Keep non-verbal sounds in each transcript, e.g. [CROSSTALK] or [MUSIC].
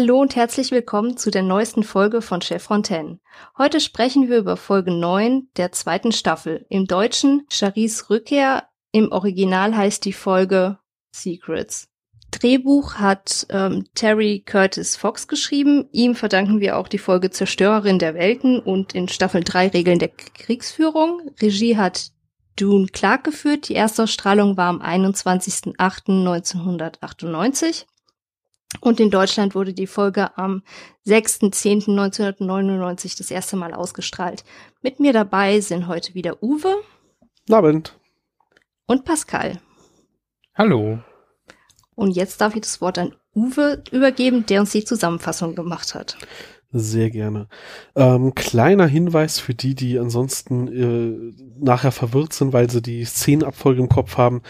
Hallo und herzlich willkommen zu der neuesten Folge von Chef Fontaine. Heute sprechen wir über Folge 9 der zweiten Staffel. Im Deutschen Charis Rückkehr, im Original heißt die Folge Secrets. Drehbuch hat ähm, Terry Curtis Fox geschrieben. Ihm verdanken wir auch die Folge Zerstörerin der Welten und in Staffel 3 Regeln der Kriegsführung. Regie hat Dune Clark geführt. Die erste Ausstrahlung war am 21.08.1998. Und in Deutschland wurde die Folge am 6.10.1999 das erste Mal ausgestrahlt. Mit mir dabei sind heute wieder Uwe. Abend. Und Pascal. Hallo. Und jetzt darf ich das Wort an Uwe übergeben, der uns die Zusammenfassung gemacht hat. Sehr gerne. Ähm, kleiner Hinweis für die, die ansonsten äh, nachher verwirrt sind, weil sie die Szenenabfolge im Kopf haben.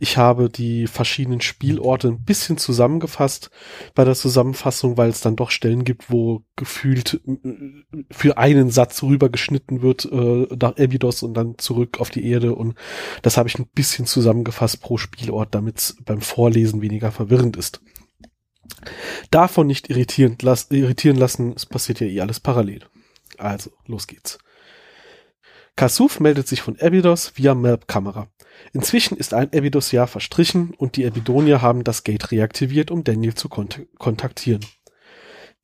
Ich habe die verschiedenen Spielorte ein bisschen zusammengefasst bei der Zusammenfassung, weil es dann doch Stellen gibt, wo gefühlt äh, für einen Satz rübergeschnitten wird äh, nach Abydos und dann zurück auf die Erde. Und das habe ich ein bisschen zusammengefasst pro Spielort, damit es beim Vorlesen weniger verwirrend ist. Davon nicht irritieren, las, irritieren lassen, es passiert ja eh alles parallel. Also, los geht's. Kasuf meldet sich von Abydos via Melb-Kamera. Inzwischen ist ein Abydos-Jahr verstrichen und die Abydonier haben das Gate reaktiviert, um Daniel zu kont kontaktieren.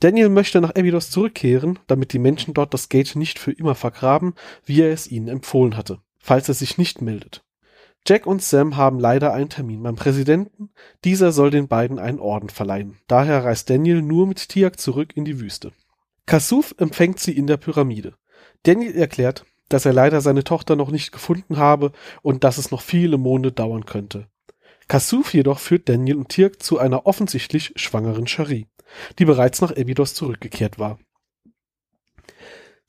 Daniel möchte nach Abydos zurückkehren, damit die Menschen dort das Gate nicht für immer vergraben, wie er es ihnen empfohlen hatte, falls er sich nicht meldet. Jack und Sam haben leider einen Termin beim Präsidenten. Dieser soll den beiden einen Orden verleihen. Daher reist Daniel nur mit Tiak zurück in die Wüste. Kasuf empfängt sie in der Pyramide. Daniel erklärt, dass er leider seine Tochter noch nicht gefunden habe und dass es noch viele Monde dauern könnte. Kasuf jedoch führt Daniel und Tirk zu einer offensichtlich schwangeren Shari, die bereits nach Abydos zurückgekehrt war.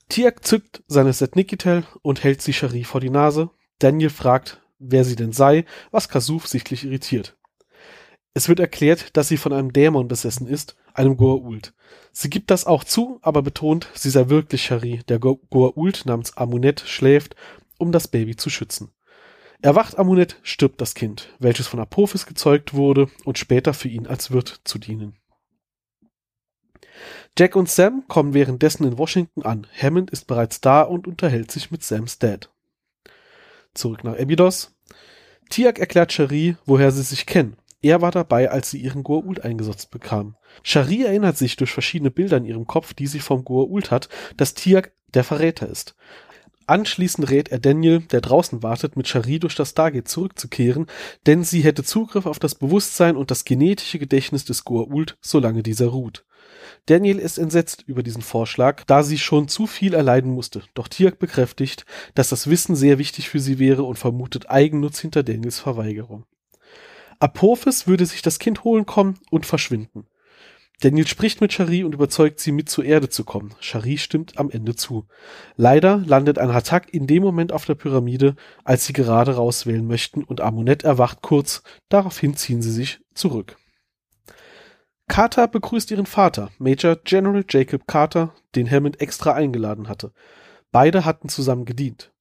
Tirk zückt seine Setnikitel und hält sie Shari vor die Nase. Daniel fragt, wer sie denn sei, was Kasuf sichtlich irritiert. Es wird erklärt, dass sie von einem Dämon besessen ist, einem Goa'uld. Sie gibt das auch zu, aber betont, sie sei wirklich Shari, der Goa'uld namens Amunet schläft, um das Baby zu schützen. Erwacht Amunet, stirbt das Kind, welches von Apophis gezeugt wurde und später für ihn als Wirt zu dienen. Jack und Sam kommen währenddessen in Washington an. Hammond ist bereits da und unterhält sich mit Sams Dad zurück nach Abydos. Tiak erklärt Shari, woher sie sich kennen. Er war dabei, als sie ihren Goa'uld eingesetzt bekam. Shari erinnert sich durch verschiedene Bilder in ihrem Kopf, die sie vom Goa'uld hat, dass Tiak der Verräter ist. Anschließend rät er Daniel, der draußen wartet, mit Shari durch das Stargate zurückzukehren, denn sie hätte Zugriff auf das Bewusstsein und das genetische Gedächtnis des Goa'uld, solange dieser ruht. Daniel ist entsetzt über diesen Vorschlag, da sie schon zu viel erleiden musste. Doch Tiak bekräftigt, dass das Wissen sehr wichtig für sie wäre und vermutet Eigennutz hinter Daniels Verweigerung. Apophis würde sich das Kind holen kommen und verschwinden. Daniel spricht mit Shari und überzeugt sie, mit zur Erde zu kommen. Shari stimmt am Ende zu. Leider landet ein Hatak in dem Moment auf der Pyramide, als sie gerade rauswählen möchten und Amunet erwacht kurz, daraufhin ziehen sie sich zurück. Carter begrüßt ihren Vater, Major General Jacob Carter, den Hammond extra eingeladen hatte. Beide hatten zusammen gedient.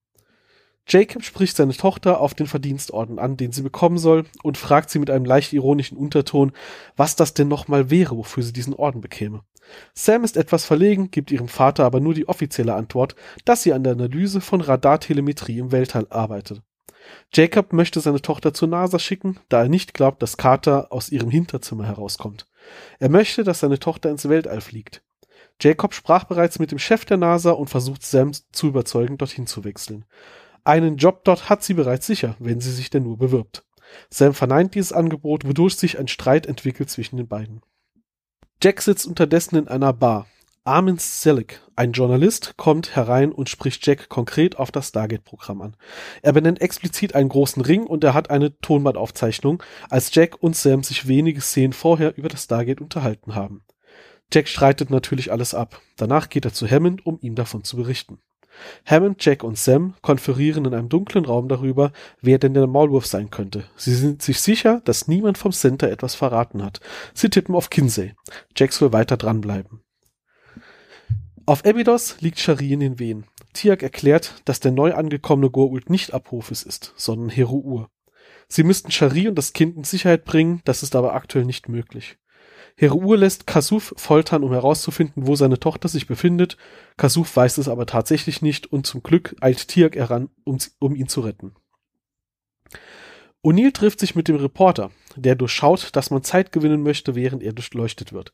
Jacob spricht seine Tochter auf den Verdienstorden an, den sie bekommen soll, und fragt sie mit einem leicht ironischen Unterton, was das denn nochmal wäre, wofür sie diesen Orden bekäme. Sam ist etwas verlegen, gibt ihrem Vater aber nur die offizielle Antwort, dass sie an der Analyse von Radartelemetrie im Weltall arbeitet. Jacob möchte seine Tochter zur NASA schicken, da er nicht glaubt, dass Carter aus ihrem Hinterzimmer herauskommt. Er möchte, dass seine Tochter ins Weltall fliegt. Jacob sprach bereits mit dem Chef der NASA und versucht Sam zu überzeugen, dorthin zu wechseln. Einen Job dort hat sie bereits sicher, wenn sie sich denn nur bewirbt. Sam verneint dieses Angebot, wodurch sich ein Streit entwickelt zwischen den beiden. Jack sitzt unterdessen in einer Bar. Armin Selig, ein Journalist, kommt herein und spricht Jack konkret auf das Stargate-Programm an. Er benennt explizit einen großen Ring und er hat eine Tonbandaufzeichnung, als Jack und Sam sich wenige Szenen vorher über das Stargate unterhalten haben. Jack streitet natürlich alles ab. Danach geht er zu Hammond, um ihm davon zu berichten. Hammond, Jack und Sam konferieren in einem dunklen Raum darüber, wer denn der Maulwurf sein könnte. Sie sind sich sicher, dass niemand vom Center etwas verraten hat. Sie tippen auf Kinsey. Jack soll weiter dranbleiben. Auf Abydos liegt Shari in den Wehen. Tiak erklärt, dass der neu angekommene Goa'uld nicht Apophis ist, sondern Heru'ur. Sie müssten Shari und das Kind in Sicherheit bringen, das ist aber aktuell nicht möglich. Heruur lässt Kasuf foltern, um herauszufinden, wo seine Tochter sich befindet. Kasuf weiß es aber tatsächlich nicht und zum Glück eilt Tiak heran, um, um ihn zu retten. O'Neill trifft sich mit dem Reporter, der durchschaut, dass man Zeit gewinnen möchte, während er durchleuchtet wird.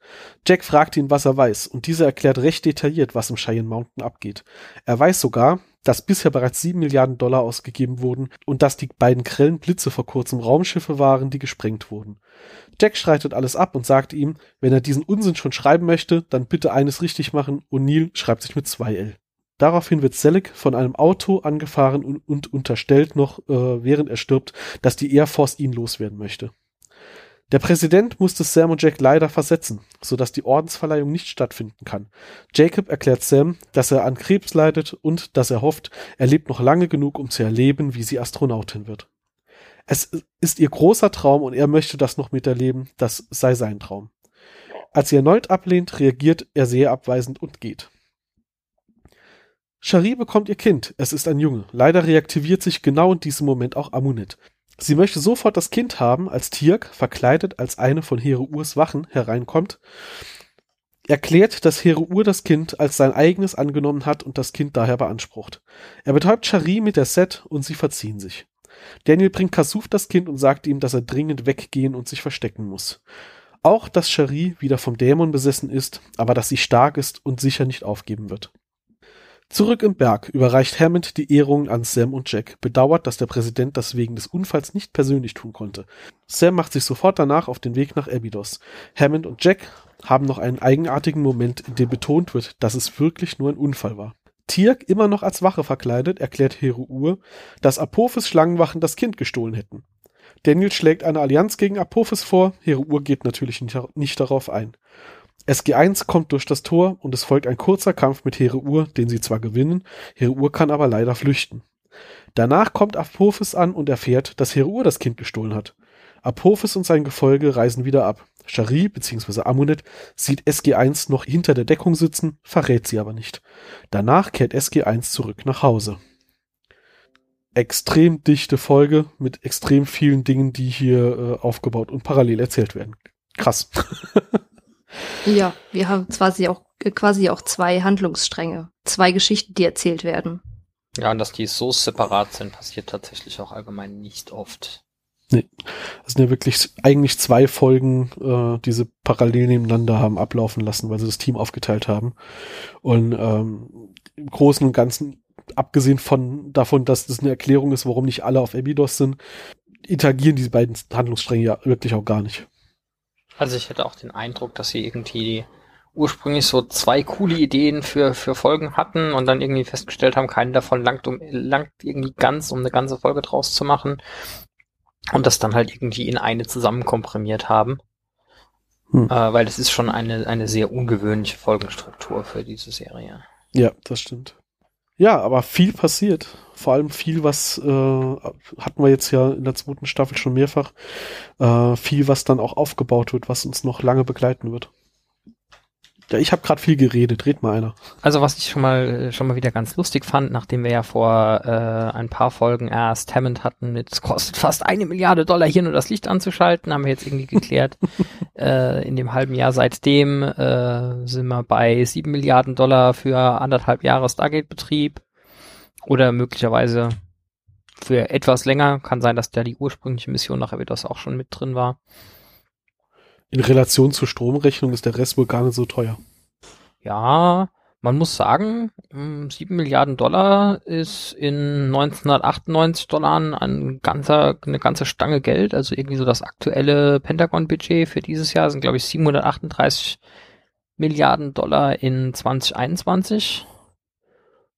Jack fragt ihn, was er weiß, und dieser erklärt recht detailliert, was im Cheyenne Mountain abgeht. Er weiß sogar, dass bisher bereits sieben Milliarden Dollar ausgegeben wurden und dass die beiden grellen Blitze vor kurzem Raumschiffe waren, die gesprengt wurden. Jack streitet alles ab und sagt ihm, wenn er diesen Unsinn schon schreiben möchte, dann bitte eines richtig machen Neil schreibt sich mit zwei L. Daraufhin wird Selig von einem Auto angefahren und, und unterstellt noch, äh, während er stirbt, dass die Air Force ihn loswerden möchte. Der Präsident musste Sam und Jack leider versetzen, sodass die Ordensverleihung nicht stattfinden kann. Jacob erklärt Sam, dass er an Krebs leidet und dass er hofft, er lebt noch lange genug, um zu erleben, wie sie Astronautin wird. Es ist ihr großer Traum und er möchte das noch miterleben, das sei sein Traum. Als sie erneut ablehnt, reagiert er sehr abweisend und geht. Cherie bekommt ihr Kind, es ist ein Junge. Leider reaktiviert sich genau in diesem Moment auch Amunet. Sie möchte sofort das Kind haben, als Tirk, verkleidet als eine von Urs Wachen, hereinkommt, erklärt, dass Ur das Kind als sein eigenes angenommen hat und das Kind daher beansprucht. Er betäubt Shari mit der Set und sie verziehen sich. Daniel bringt Kasuf das Kind und sagt ihm, dass er dringend weggehen und sich verstecken muss. Auch, dass Shari wieder vom Dämon besessen ist, aber dass sie stark ist und sicher nicht aufgeben wird. Zurück im Berg überreicht Hammond die Ehrungen an Sam und Jack, bedauert, dass der Präsident das wegen des Unfalls nicht persönlich tun konnte. Sam macht sich sofort danach auf den Weg nach Abydos. Hammond und Jack haben noch einen eigenartigen Moment, in dem betont wird, dass es wirklich nur ein Unfall war. Tirk, immer noch als Wache verkleidet, erklärt Heruur, dass Apophis Schlangenwachen das Kind gestohlen hätten. Daniel schlägt eine Allianz gegen Apophis vor, Heruur geht natürlich nicht, nicht darauf ein. SG1 kommt durch das Tor und es folgt ein kurzer Kampf mit Hereur, den sie zwar gewinnen, Hereur kann aber leider flüchten. Danach kommt Apophis an und erfährt, dass Hereur das Kind gestohlen hat. Apophis und sein Gefolge reisen wieder ab. Shari bzw. Amunet sieht SG1 noch hinter der Deckung sitzen, verrät sie aber nicht. Danach kehrt SG1 zurück nach Hause. Extrem dichte Folge mit extrem vielen Dingen, die hier äh, aufgebaut und parallel erzählt werden. Krass. [LAUGHS] Ja, wir haben quasi auch, quasi auch zwei Handlungsstränge, zwei Geschichten, die erzählt werden. Ja, und dass die so separat sind, passiert tatsächlich auch allgemein nicht oft. Nee, das sind ja wirklich eigentlich zwei Folgen, äh, die sie parallel nebeneinander haben ablaufen lassen, weil sie das Team aufgeteilt haben. Und ähm, im Großen und Ganzen, abgesehen von davon, dass das eine Erklärung ist, warum nicht alle auf Abydos sind, interagieren diese beiden Handlungsstränge ja wirklich auch gar nicht. Also ich hätte auch den Eindruck, dass sie irgendwie ursprünglich so zwei coole Ideen für, für Folgen hatten und dann irgendwie festgestellt haben, keine davon langt, um, langt irgendwie ganz, um eine ganze Folge draus zu machen. Und das dann halt irgendwie in eine zusammenkomprimiert haben. Hm. Äh, weil das ist schon eine, eine sehr ungewöhnliche Folgenstruktur für diese Serie. Ja, das stimmt. Ja, aber viel passiert. Vor allem viel, was äh, hatten wir jetzt ja in der zweiten Staffel schon mehrfach. Äh, viel, was dann auch aufgebaut wird, was uns noch lange begleiten wird. Ja, ich habe gerade viel geredet. Red mal einer. Also was ich schon mal schon mal wieder ganz lustig fand, nachdem wir ja vor äh, ein paar Folgen erst Hammond hatten mit es kostet fast eine Milliarde Dollar hier nur das Licht anzuschalten, haben wir jetzt irgendwie geklärt. [LAUGHS] äh, in dem halben Jahr seitdem äh, sind wir bei sieben Milliarden Dollar für anderthalb Jahre Stargate-Betrieb oder möglicherweise für etwas länger. Kann sein, dass da die ursprüngliche Mission nach Abydos auch schon mit drin war. In Relation zur Stromrechnung ist der Rest wohl gar nicht so teuer. Ja, man muss sagen, 7 hm, Milliarden Dollar ist in 1998 Dollar ein ganzer, eine ganze Stange Geld. Also irgendwie so das aktuelle Pentagon-Budget für dieses Jahr sind, glaube ich, 738 Milliarden Dollar in 2021.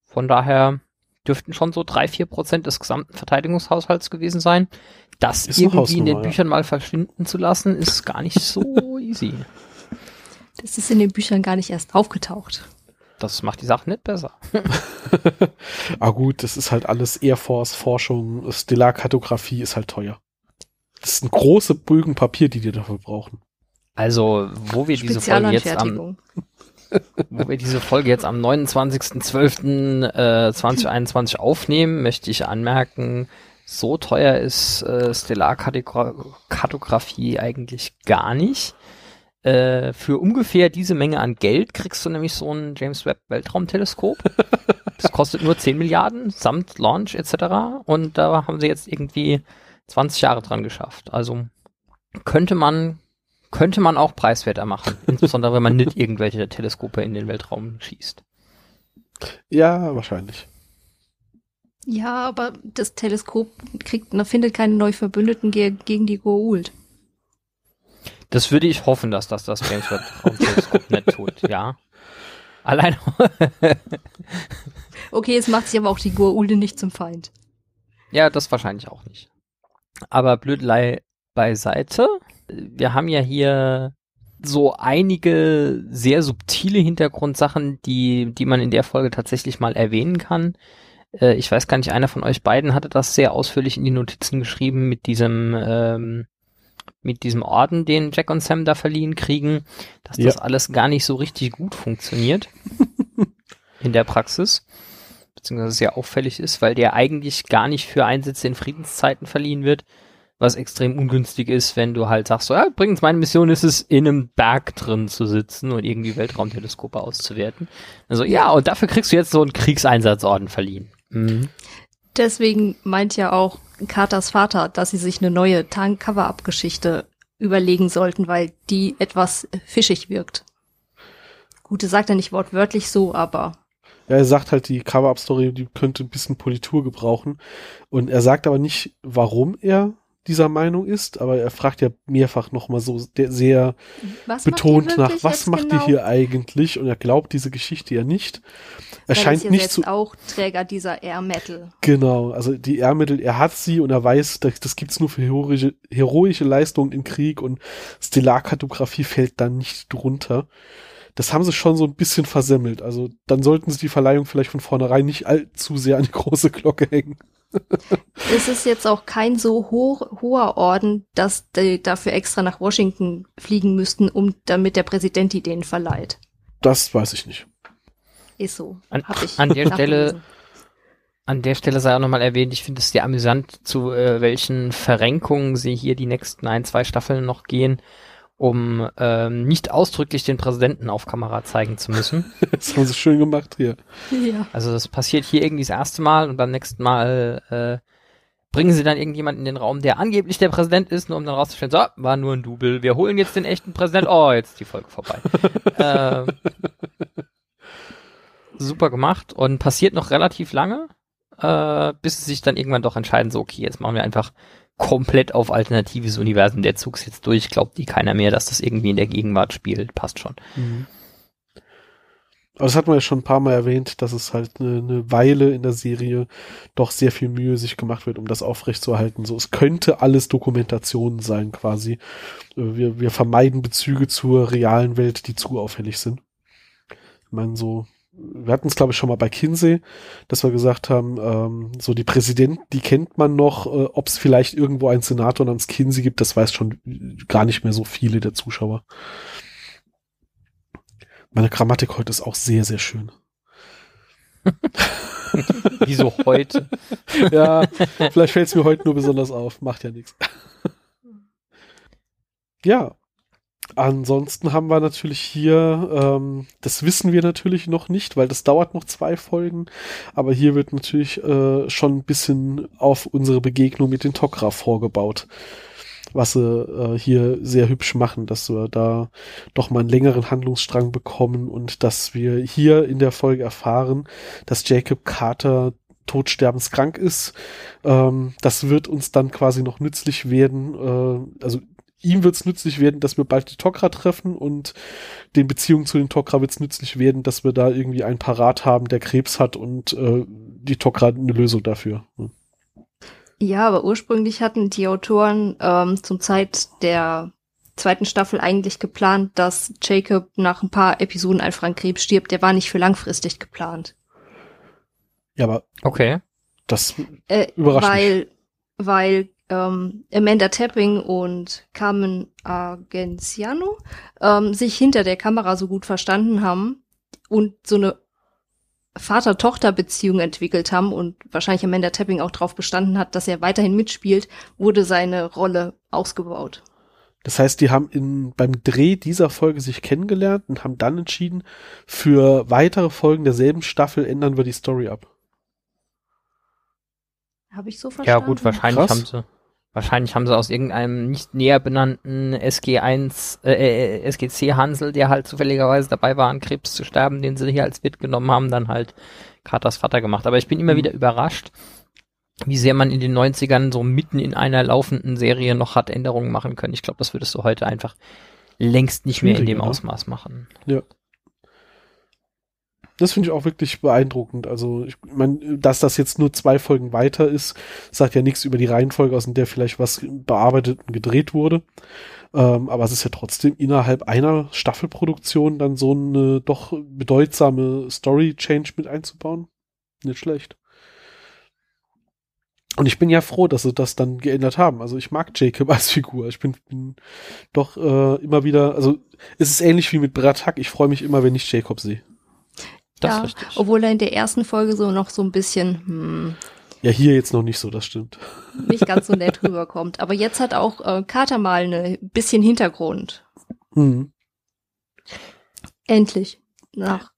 Von daher dürften schon so drei, vier Prozent des gesamten Verteidigungshaushalts gewesen sein. Das ist irgendwie in den Büchern ja. mal verschwinden zu lassen, ist gar nicht so [LAUGHS] easy. Das ist in den Büchern gar nicht erst aufgetaucht. Das macht die Sache nicht besser. [LAUGHS] ah gut, das ist halt alles Air Force Forschung, Stellarkartografie ist halt teuer. Das ist ein große Bögen Papier, die die dafür brauchen. Also, wo wir diese Folge jetzt am, wo wir diese Folge jetzt am 29.12.2021 äh, aufnehmen, möchte ich anmerken, so teuer ist äh, Stellarkartografie eigentlich gar nicht. Äh, für ungefähr diese Menge an Geld kriegst du nämlich so ein James Webb Weltraumteleskop. das kostet nur 10 Milliarden samt Launch etc. Und da haben sie jetzt irgendwie 20 Jahre dran geschafft. Also könnte man könnte man auch preiswerter machen, [LAUGHS] insbesondere wenn man nicht irgendwelche Teleskope in den Weltraum schießt. Ja, wahrscheinlich. Ja, aber das Teleskop kriegt, findet keine neuen Verbündeten ge gegen die Goa'uld. Das würde ich hoffen, dass das das James Webb Teleskop nicht tut, ja. [LAUGHS] Allein. [LAUGHS] okay, es macht sich aber auch die Goa'ulde nicht zum Feind. Ja, das wahrscheinlich auch nicht. Aber Blödelei beiseite. Wir haben ja hier so einige sehr subtile Hintergrundsachen, die, die man in der Folge tatsächlich mal erwähnen kann. Äh, ich weiß gar nicht, einer von euch beiden hatte das sehr ausführlich in die Notizen geschrieben mit diesem, ähm, mit diesem Orden, den Jack und Sam da verliehen kriegen, dass ja. das alles gar nicht so richtig gut funktioniert [LAUGHS] in der Praxis. Beziehungsweise sehr auffällig ist, weil der eigentlich gar nicht für Einsätze in Friedenszeiten verliehen wird, was extrem ungünstig ist, wenn du halt sagst, so, ja, übrigens, meine Mission ist es, in einem Berg drin zu sitzen und irgendwie Weltraumteleskope auszuwerten. Also, ja, und dafür kriegst du jetzt so einen Kriegseinsatzorden verliehen. Mhm. Deswegen meint ja auch Carters Vater, dass sie sich eine neue Tank-Cover-Up-Geschichte überlegen sollten, weil die etwas fischig wirkt. Gut, er sagt ja nicht wortwörtlich so, aber ja, er sagt halt, die Cover-Up-Story, die könnte ein bisschen Politur gebrauchen. Und er sagt aber nicht, warum er dieser Meinung ist, aber er fragt ja mehrfach nochmal so sehr was betont nach, was macht genau? ihr hier eigentlich? Und er glaubt diese Geschichte ja nicht. Er Weil scheint nicht zu. auch Träger dieser Air Metal. Genau, also die Air Metal, er hat sie und er weiß, das, das gibt's nur für heroische, heroische Leistungen im Krieg und Stellarkartografie fällt da nicht drunter. Das haben sie schon so ein bisschen versemmelt. Also dann sollten sie die Verleihung vielleicht von vornherein nicht allzu sehr an die große Glocke hängen es ist jetzt auch kein so hoch, hoher Orden, dass die dafür extra nach Washington fliegen müssten, um damit der Präsident die denen verleiht. Das weiß ich nicht. Ist so. An, an der Stelle, an der Stelle sei auch nochmal erwähnt, ich finde es sehr amüsant, zu äh, welchen Verrenkungen sie hier die nächsten ein, zwei Staffeln noch gehen um ähm, nicht ausdrücklich den Präsidenten auf Kamera zeigen zu müssen. [LAUGHS] das haben sie schön gemacht hier. Ja. Also das passiert hier irgendwie das erste Mal und beim nächsten Mal äh, bringen sie dann irgendjemanden in den Raum, der angeblich der Präsident ist, nur um dann rauszustellen, so, war nur ein Double, wir holen jetzt den echten Präsident, oh, jetzt ist die Folge vorbei. [LAUGHS] äh, super gemacht und passiert noch relativ lange, äh, bis sie sich dann irgendwann doch entscheiden, so, okay, jetzt machen wir einfach komplett auf alternatives Universum. Der Zug ist jetzt durch, glaubt die keiner mehr, dass das irgendwie in der Gegenwart spielt. Passt schon. Mhm. Aber das hat man ja schon ein paar Mal erwähnt, dass es halt eine, eine Weile in der Serie doch sehr viel Mühe sich gemacht wird, um das aufrechtzuerhalten. So, es könnte alles Dokumentation sein, quasi. Äh, wir, wir vermeiden Bezüge zur realen Welt, die zu auffällig sind. Ich meine, so wir hatten es glaube ich schon mal bei Kinsey, dass wir gesagt haben, ähm, so die Präsidenten, die kennt man noch, äh, ob es vielleicht irgendwo einen Senator namens Kinsey gibt, das weiß schon gar nicht mehr so viele der Zuschauer. Meine Grammatik heute ist auch sehr, sehr schön. [LAUGHS] Wieso heute? ja, vielleicht fällt es mir heute nur besonders auf, macht ja nichts. ja, Ansonsten haben wir natürlich hier, ähm, das wissen wir natürlich noch nicht, weil das dauert noch zwei Folgen, aber hier wird natürlich äh, schon ein bisschen auf unsere Begegnung mit den Tok'ra vorgebaut, was sie äh, hier sehr hübsch machen, dass wir da doch mal einen längeren Handlungsstrang bekommen und dass wir hier in der Folge erfahren, dass Jacob Carter todsterbenskrank ist. Ähm, das wird uns dann quasi noch nützlich werden. Äh, also ihm wird es nützlich werden, dass wir bald die Tok'ra treffen und den Beziehungen zu den Tok'ra wird es nützlich werden, dass wir da irgendwie einen Parat haben, der Krebs hat und äh, die Tok'ra eine Lösung dafür. Hm. Ja, aber ursprünglich hatten die Autoren ähm, zum Zeit der zweiten Staffel eigentlich geplant, dass Jacob nach ein paar Episoden einfach an Krebs stirbt. Der war nicht für langfristig geplant. Ja, aber okay. Das äh, überrascht weil, mich. Weil ähm, Amanda Tapping und Carmen Argenziano ähm, sich hinter der Kamera so gut verstanden haben und so eine Vater-Tochter-Beziehung entwickelt haben und wahrscheinlich Amanda Tapping auch darauf bestanden hat, dass er weiterhin mitspielt, wurde seine Rolle ausgebaut. Das heißt, die haben in, beim Dreh dieser Folge sich kennengelernt und haben dann entschieden, für weitere Folgen derselben Staffel ändern wir die Story ab. Habe ich so verstanden? Ja gut, wahrscheinlich Krass. haben sie wahrscheinlich haben sie aus irgendeinem nicht näher benannten SG1 äh, äh, SGC Hansel, der halt zufälligerweise dabei war an Krebs zu sterben, den sie hier als Wirt genommen haben, dann halt Carters Vater gemacht. Aber ich bin immer Mhm. wieder überrascht, wie sehr man in den 90ern so mitten in einer laufenden Serie noch hat Änderungen machen können. Ich glaube, das würdest du heute einfach längst nicht mehr in dem ne? Ausmaß machen. Das finde ich auch wirklich beeindruckend. Also, ich meine, dass das jetzt nur zwei Folgen weiter ist, sagt ja nichts über die Reihenfolge aus, in der vielleicht was bearbeitet und gedreht wurde. Ähm, aber es ist ja trotzdem innerhalb einer Staffelproduktion dann so eine doch bedeutsame Story-Change mit einzubauen. Nicht schlecht. Und ich bin ja froh, dass sie das dann geändert haben. Also ich mag Jacob [LAUGHS] als Figur. Ich bin, bin doch äh, immer wieder, also es ist ähnlich wie mit Bratak. Ich freue mich immer, wenn ich Jacob sehe. Das ja, richtig. obwohl er in der ersten Folge so noch so ein bisschen hm, Ja, hier jetzt noch nicht so, das stimmt. nicht ganz so nett rüberkommt. Aber jetzt hat auch äh, Carter mal ein bisschen Hintergrund. Mhm. Endlich. Nach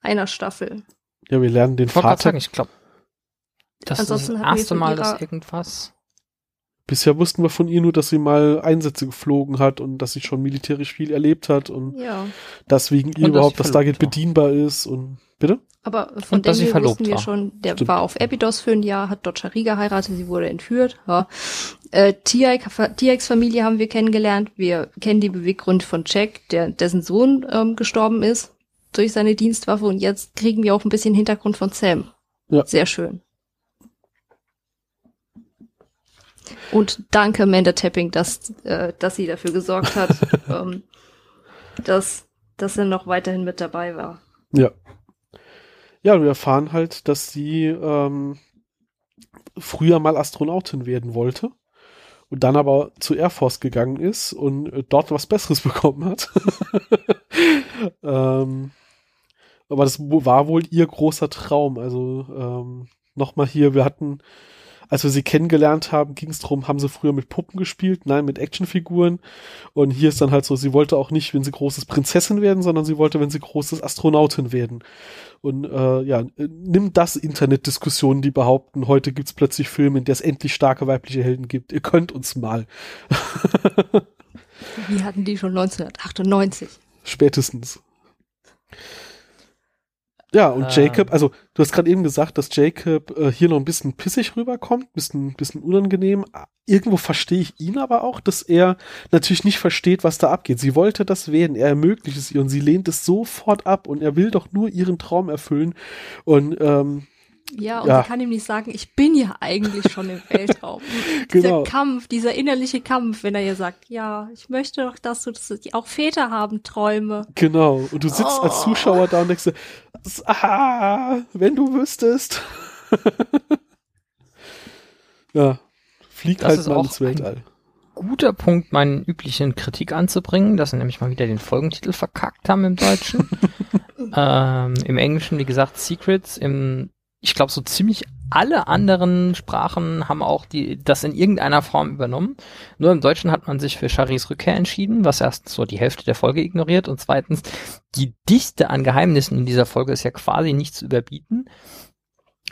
einer Staffel. Ja, wir lernen den Ich Vater. sagen, ich glaube, das Ansonsten ist das erste Mal, dass irgendwas Bisher wussten wir von ihr nur, dass sie mal Einsätze geflogen hat und dass sie schon militärisch viel erlebt hat und Ja. dass wegen ihr Und dass überhaupt das Stargate war. bedienbar ist und bitte? Aber von Und sie Daniel wussten wir war. schon, der Stimmt. war auf Abydos für ein Jahr, hat dort Shari geheiratet, sie wurde entführt. Ja. Äh, Tiax Familie haben wir kennengelernt. Wir kennen die Beweggründe von Jack, der, dessen Sohn ähm, gestorben ist durch seine Dienstwaffe. Und jetzt kriegen wir auch ein bisschen Hintergrund von Sam. Ja. Sehr schön. Und danke, Amanda Tapping, dass, äh, dass sie dafür gesorgt hat, [LAUGHS] ähm, dass, dass er noch weiterhin mit dabei war. Ja. Ja, wir erfahren halt, dass sie ähm, früher mal Astronautin werden wollte und dann aber zu Air Force gegangen ist und äh, dort was Besseres [LAUGHS] bekommen hat. [LAUGHS] ähm, aber das war wohl ihr großer Traum. Also ähm, nochmal hier, wir hatten, als wir sie kennengelernt haben, ging es darum, haben sie früher mit Puppen gespielt? Nein, mit Actionfiguren. Und hier ist dann halt so, sie wollte auch nicht, wenn sie großes Prinzessin werden, sondern sie wollte, wenn sie großes Astronautin werden. Und äh, ja, äh, nimm das Internetdiskussionen, die behaupten, heute gibt's plötzlich Filme, in der es endlich starke weibliche Helden gibt. Ihr könnt uns mal. [LAUGHS] Wir hatten die schon 1998. Spätestens. Ja, und Ähm. Jacob, also du hast gerade eben gesagt, dass Jacob äh, hier noch ein bisschen pissig rüberkommt, bisschen, bisschen unangenehm. Irgendwo verstehe ich ihn aber auch, dass er natürlich nicht versteht, was da abgeht. Sie wollte das werden, er ermöglicht es ihr und sie lehnt es sofort ab und er will doch nur ihren Traum erfüllen. Und ähm, Ja, und Ja. sie kann ihm nicht sagen, ich bin ja eigentlich schon im [LAUGHS] Weltraum. Genau. Dieser Kampf, dieser innerliche Kampf, wenn er ihr sagt, ja, ich möchte doch, dass du das, auch Väter haben Träume. genau, und du sitzt als Oh. Zuschauer da und denkst, dir, ah, wenn du wüsstest. [LAUGHS] ja, flieg Das halt mal auch ins Weltall. guter Punkt, meinen üblichen Kritik anzubringen, dass sie nämlich mal wieder den Folgentitel verkackt haben im Deutschen. [LAUGHS] ähm, Im Englischen, wie gesagt, Secrets. Im, ich glaube, so ziemlich alle anderen Sprachen haben auch die, das in irgendeiner Form übernommen. Nur im Deutschen hat man sich für Charis Rückkehr entschieden, was erstens so die Hälfte der Folge ignoriert und zweitens die Dichte an Geheimnissen in dieser Folge ist ja quasi nicht zu überbieten.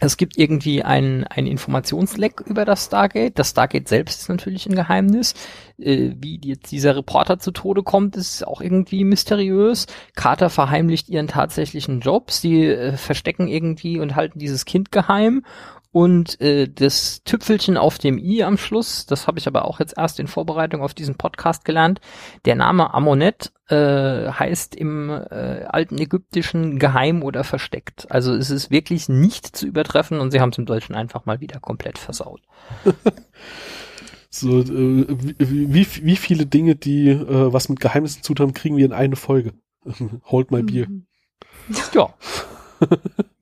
Es gibt irgendwie ein, ein Informationsleck über das Stargate. Das Stargate selbst ist natürlich ein Geheimnis. Äh, wie jetzt dieser Reporter zu Tode kommt, ist auch irgendwie mysteriös. Carter verheimlicht ihren tatsächlichen Job. Sie äh, verstecken irgendwie und halten dieses Kind geheim. Und äh, das Tüpfelchen auf dem i am Schluss, das habe ich aber auch jetzt erst in Vorbereitung auf diesen Podcast gelernt. Der Name Amonet äh, heißt im äh, alten Ägyptischen geheim oder versteckt. Also es ist wirklich nicht zu übertreffen und sie haben es im Deutschen einfach mal wieder komplett versaut. [LAUGHS] So, äh, wie, wie, viele Dinge, die äh, was mit Geheimnissen zu tun haben, kriegen wir in eine Folge. [LAUGHS] Hold my beer. Ja, [LAUGHS]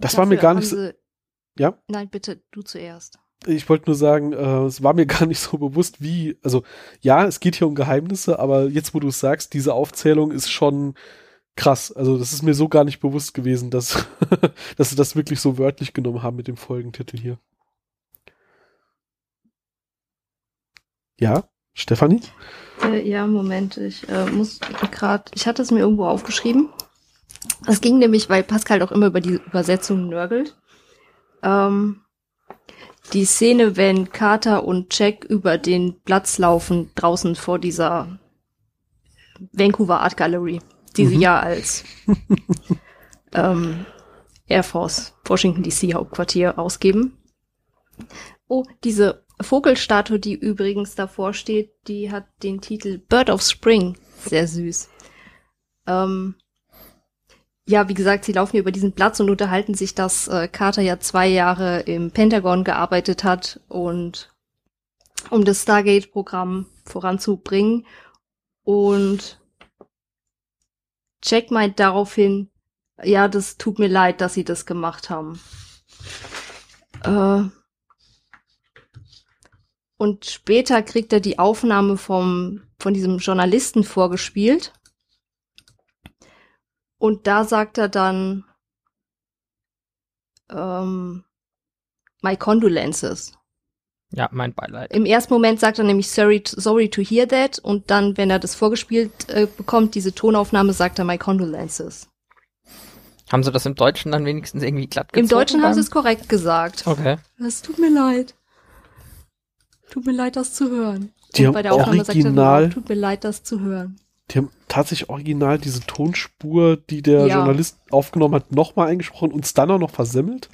Das war mir gar nicht so, Ja? Nein, bitte, du zuerst. ich wollte nur sagen, äh, es war mir [LAUGHS] gar nicht so bewusst, wie, also ja, es geht hier um Geheimnisse, aber jetzt, wo du es sagst, diese Aufzählung ist schon krass. Also das ist mir so gar nicht bewusst gewesen, dass, [LAUGHS] dass sie das wirklich so wörtlich genommen haben mit dem Folgentitel hier. Ja, Stefanie? Äh, ja, Moment, ich äh, muss gerade, ich hatte es mir irgendwo aufgeschrieben. Es ging nämlich, weil Pascal doch immer über die Übersetzung nörgelt. Ähm, die Szene, wenn Carter und Jack über den Platz laufen, draußen vor dieser Vancouver Art Gallery, die mhm. sie ja als [LAUGHS] ähm, Air Force Washington DC Hauptquartier ausgeben. Oh, diese Vogelstatue, die übrigens davor steht, die hat den Titel Bird of Spring. Sehr süß. Ähm, ja, wie gesagt, sie laufen über diesen Platz und unterhalten sich, dass äh, Carter ja zwei Jahre im Pentagon gearbeitet hat und um das Stargate-Programm voranzubringen. Und Jack meint daraufhin, ja, das tut mir leid, dass sie das gemacht haben. Äh, und später kriegt er die Aufnahme vom, von diesem Journalisten vorgespielt. Und da sagt er dann, ähm, my condolences. Ja, mein Beileid. Im ersten Moment sagt er nämlich sorry, sorry to hear that und dann, wenn er das vorgespielt äh, bekommt, diese Tonaufnahme, sagt er my condolences. Haben sie das im Deutschen dann wenigstens irgendwie glatt gezogen? Im Deutschen haben sie es korrekt gesagt. Okay. Es tut mir leid. Tut mir leid, das zu hören. Die und bei der Aufnahme original, sagt er, tut mir leid, das zu hören. Die haben tatsächlich original diese Tonspur, die der ja. Journalist aufgenommen hat, nochmal eingesprochen und es dann auch noch versemmelt.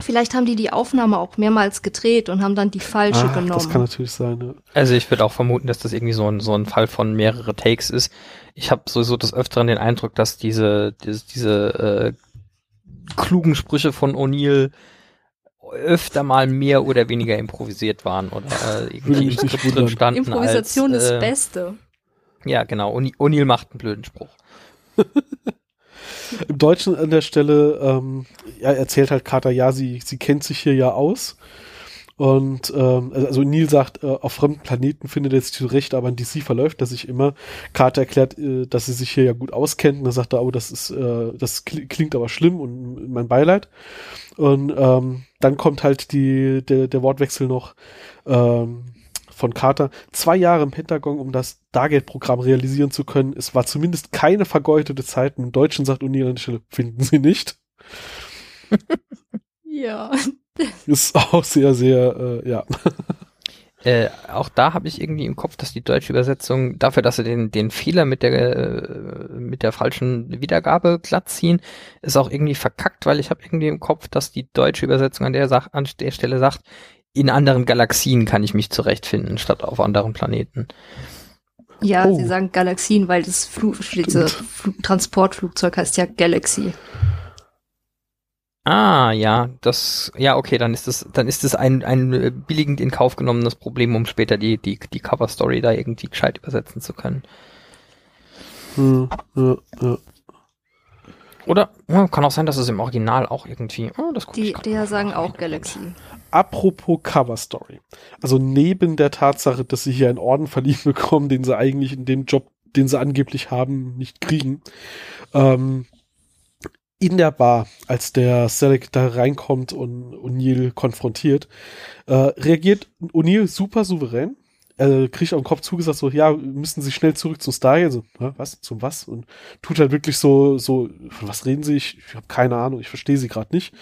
Vielleicht haben die die Aufnahme auch mehrmals gedreht und haben dann die falsche Ach, genommen. Das kann natürlich sein. Ja. Also ich würde auch vermuten, dass das irgendwie so ein, so ein Fall von mehrere Takes ist. Ich habe sowieso des Öfteren den Eindruck, dass diese, diese, diese äh, klugen Sprüche von O'Neill öfter mal mehr oder weniger improvisiert waren oder äh, irgendwie im Skript drin standen. Improvisation als, ist das Beste. Ja, genau. O'Neill macht einen blöden Spruch. [LAUGHS] Im Deutschen an der Stelle ähm, ja, erzählt halt Carter, ja, sie, sie kennt sich hier ja aus. Und ähm, also Neil sagt, äh, auf fremden Planeten findet er sich zurecht, aber in DC verläuft das sich immer. Carter erklärt, äh, dass sie sich hier ja gut auskennt. Und dann sagt er, oh, das ist, äh, das klingt aber schlimm und mein Beileid. Und ähm, dann kommt halt die, der, der Wortwechsel noch. Ähm, von Carter zwei Jahre im Pentagon, um das Stargate-Programm realisieren zu können. Es war zumindest keine vergeudete Zeit. Im Deutschen sagt O'Neill an der Stelle, finden Sie nicht. [LAUGHS] ja. Ist auch sehr, sehr, äh, ja. Äh, auch da habe ich irgendwie im Kopf, dass die deutsche Übersetzung dafür, dass sie den, den Fehler mit der äh, mit der falschen Wiedergabe glatt ziehen, ist auch irgendwie verkackt, weil ich habe irgendwie im Kopf, dass die deutsche Übersetzung an der, Sach an der Stelle sagt, in anderen Galaxien kann ich mich zurechtfinden, statt auf anderen Planeten. Ja, oh. sie sagen Galaxien, weil das Fl Transportflugzeug heißt ja Galaxy. Ah, ja, das, ja, okay, dann ist das, dann ist das ein, ein äh, billigend in Kauf genommenes Problem, um später die, die, die Cover Story da irgendwie gescheit übersetzen zu können. Hm, ja, ja. Oder ja, kann auch sein, dass es im Original auch irgendwie. Oh, das die, die ja sagen auch Galaxy. Apropos Cover Story. Also neben der Tatsache, dass sie hier einen Orden verliehen [LAUGHS] bekommen, den sie eigentlich in dem Job, den sie angeblich haben, nicht kriegen. Ähm, in der Bar, als der Selleck da reinkommt und O'Neill konfrontiert, äh, reagiert O'Neill super souverän er kriegt auf den Kopf zugesagt, so, ja, müssen Sie schnell zurück zum Star. Also, was, zum was? Und tut halt wirklich so, so, was reden Sie? Ich, ich habe keine Ahnung, ich verstehe Sie gerade nicht.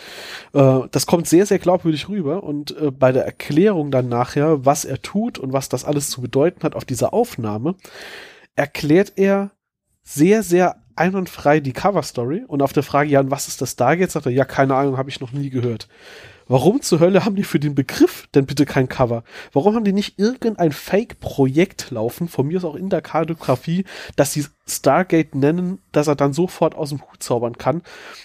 Äh, das kommt sehr, sehr glaubwürdig rüber und äh, bei der Erklärung dann nachher, was er tut und was das alles zu bedeuten hat auf dieser Aufnahme, erklärt er sehr, sehr einwandfrei die Cover Story und auf der Frage, ja, was ist das Stargate, sagt er, ja, keine Ahnung, habe ich noch nie gehört. Warum zur Hölle haben die für den Begriff denn bitte kein Cover? Warum haben die nicht irgendein Fake-Projekt laufen, von mir aus auch in der Kartografie, dass sie Stargate nennen, dass er dann sofort aus dem Hut zaubern kann?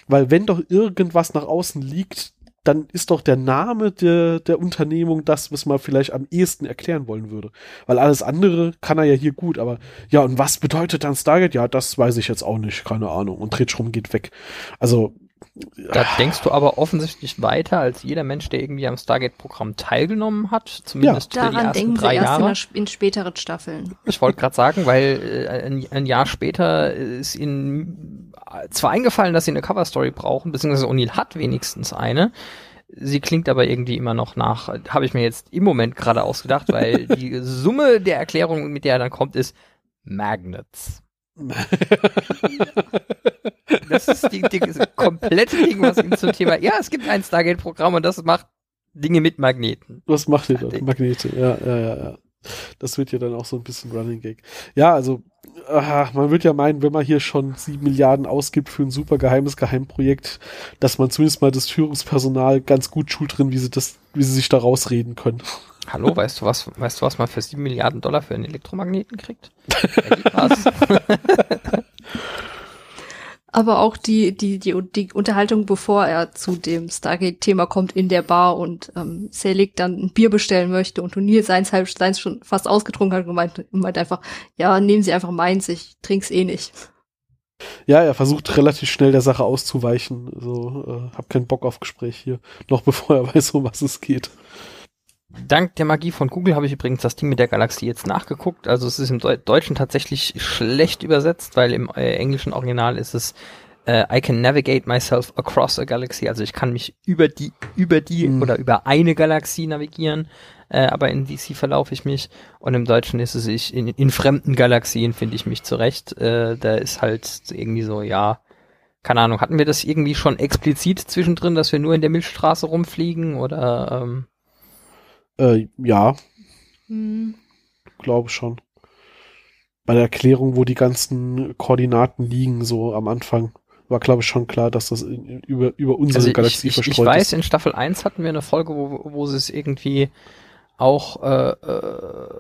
Weil wenn doch irgendwas nach außen liegt, dann ist doch der Name der, der Unternehmung das, was man vielleicht am ehesten erklären wollen würde. Weil alles andere kann er ja hier gut, aber ja, und was bedeutet dann Stargate? Ja, das weiß ich jetzt auch nicht, keine Ahnung. Und dreht rum, geht weg. Also da denkst du aber offensichtlich weiter als jeder Mensch, der irgendwie am Stargate-Programm teilgenommen hat, zumindest ja. Daran die ersten drei Jahre. In, in späteren Staffeln. Ich wollte gerade sagen, weil äh, ein, ein, Jahr später ist ihnen zwar eingefallen, dass sie eine Cover-Story brauchen, beziehungsweise O'Neill hat wenigstens eine, Sie klingt aber irgendwie immer noch nach, habe ich mir jetzt im Moment gerade ausgedacht, weil [LAUGHS] die Summe der Erklärung, mit der er dann kommt, ist Magnets. [LAUGHS] das ist die, die das komplette Ding, was ihm zum Thema, ja, es gibt ein Stargate-Programm und das macht Dinge mit Magneten. Was macht ihr da? Magnete, ja, ja, ja, ja. Das wird ja dann auch so ein bisschen Running Gag. Ja, also aha, man wird ja meinen, wenn man hier schon sieben Milliarden ausgibt für ein super geheimes Geheimprojekt, dass man zumindest mal das Führungspersonal ganz gut schult drin, wie sie das, wie sie sich da rausreden können. Hallo, [LAUGHS] weißt du was, weißt du was man für sieben Milliarden Dollar für einen Elektromagneten kriegt? [LAUGHS] Aber auch die, die, die, die Unterhaltung, bevor er zu dem Stargate-Thema kommt in der Bar und ähm, Selig dann ein Bier bestellen möchte und O'Neill seins halb seins schon fast ausgetrunken hat und meint, meint einfach, ja, nehmen Sie einfach meins, ich trink's eh nicht. Ja, er versucht relativ schnell der Sache auszuweichen. So, äh, hab keinen Bock auf Gespräch hier, noch bevor er [LAUGHS] weiß, um was es geht. Dank der Magie von Google habe ich übrigens das Ding mit der Galaxie jetzt nachgeguckt. Also es ist im Deutschen tatsächlich schlecht übersetzt, weil im äh, englischen Original ist es äh, I can navigate myself across a galaxy. Also ich kann mich über die, über die mhm. oder über eine Galaxie navigieren. Äh, aber in DC verlaufe ich mich. Und im Deutschen ist es ich, in, in fremden Galaxien finde ich mich zurecht. Äh, da ist halt irgendwie so, ja, keine Ahnung, hatten wir das irgendwie schon explizit zwischendrin, dass wir nur in der Milchstraße rumfliegen oder ähm, äh, ja. Hm. Glaube schon. Bei der Erklärung, wo die ganzen Koordinaten liegen, so am Anfang, war, glaube ich, schon klar, dass das über, über unsere also Galaxie ich, verstreut ich, ich weiß, ist. in Staffel 1 hatten wir eine Folge, wo, wo sie es irgendwie auch äh, äh,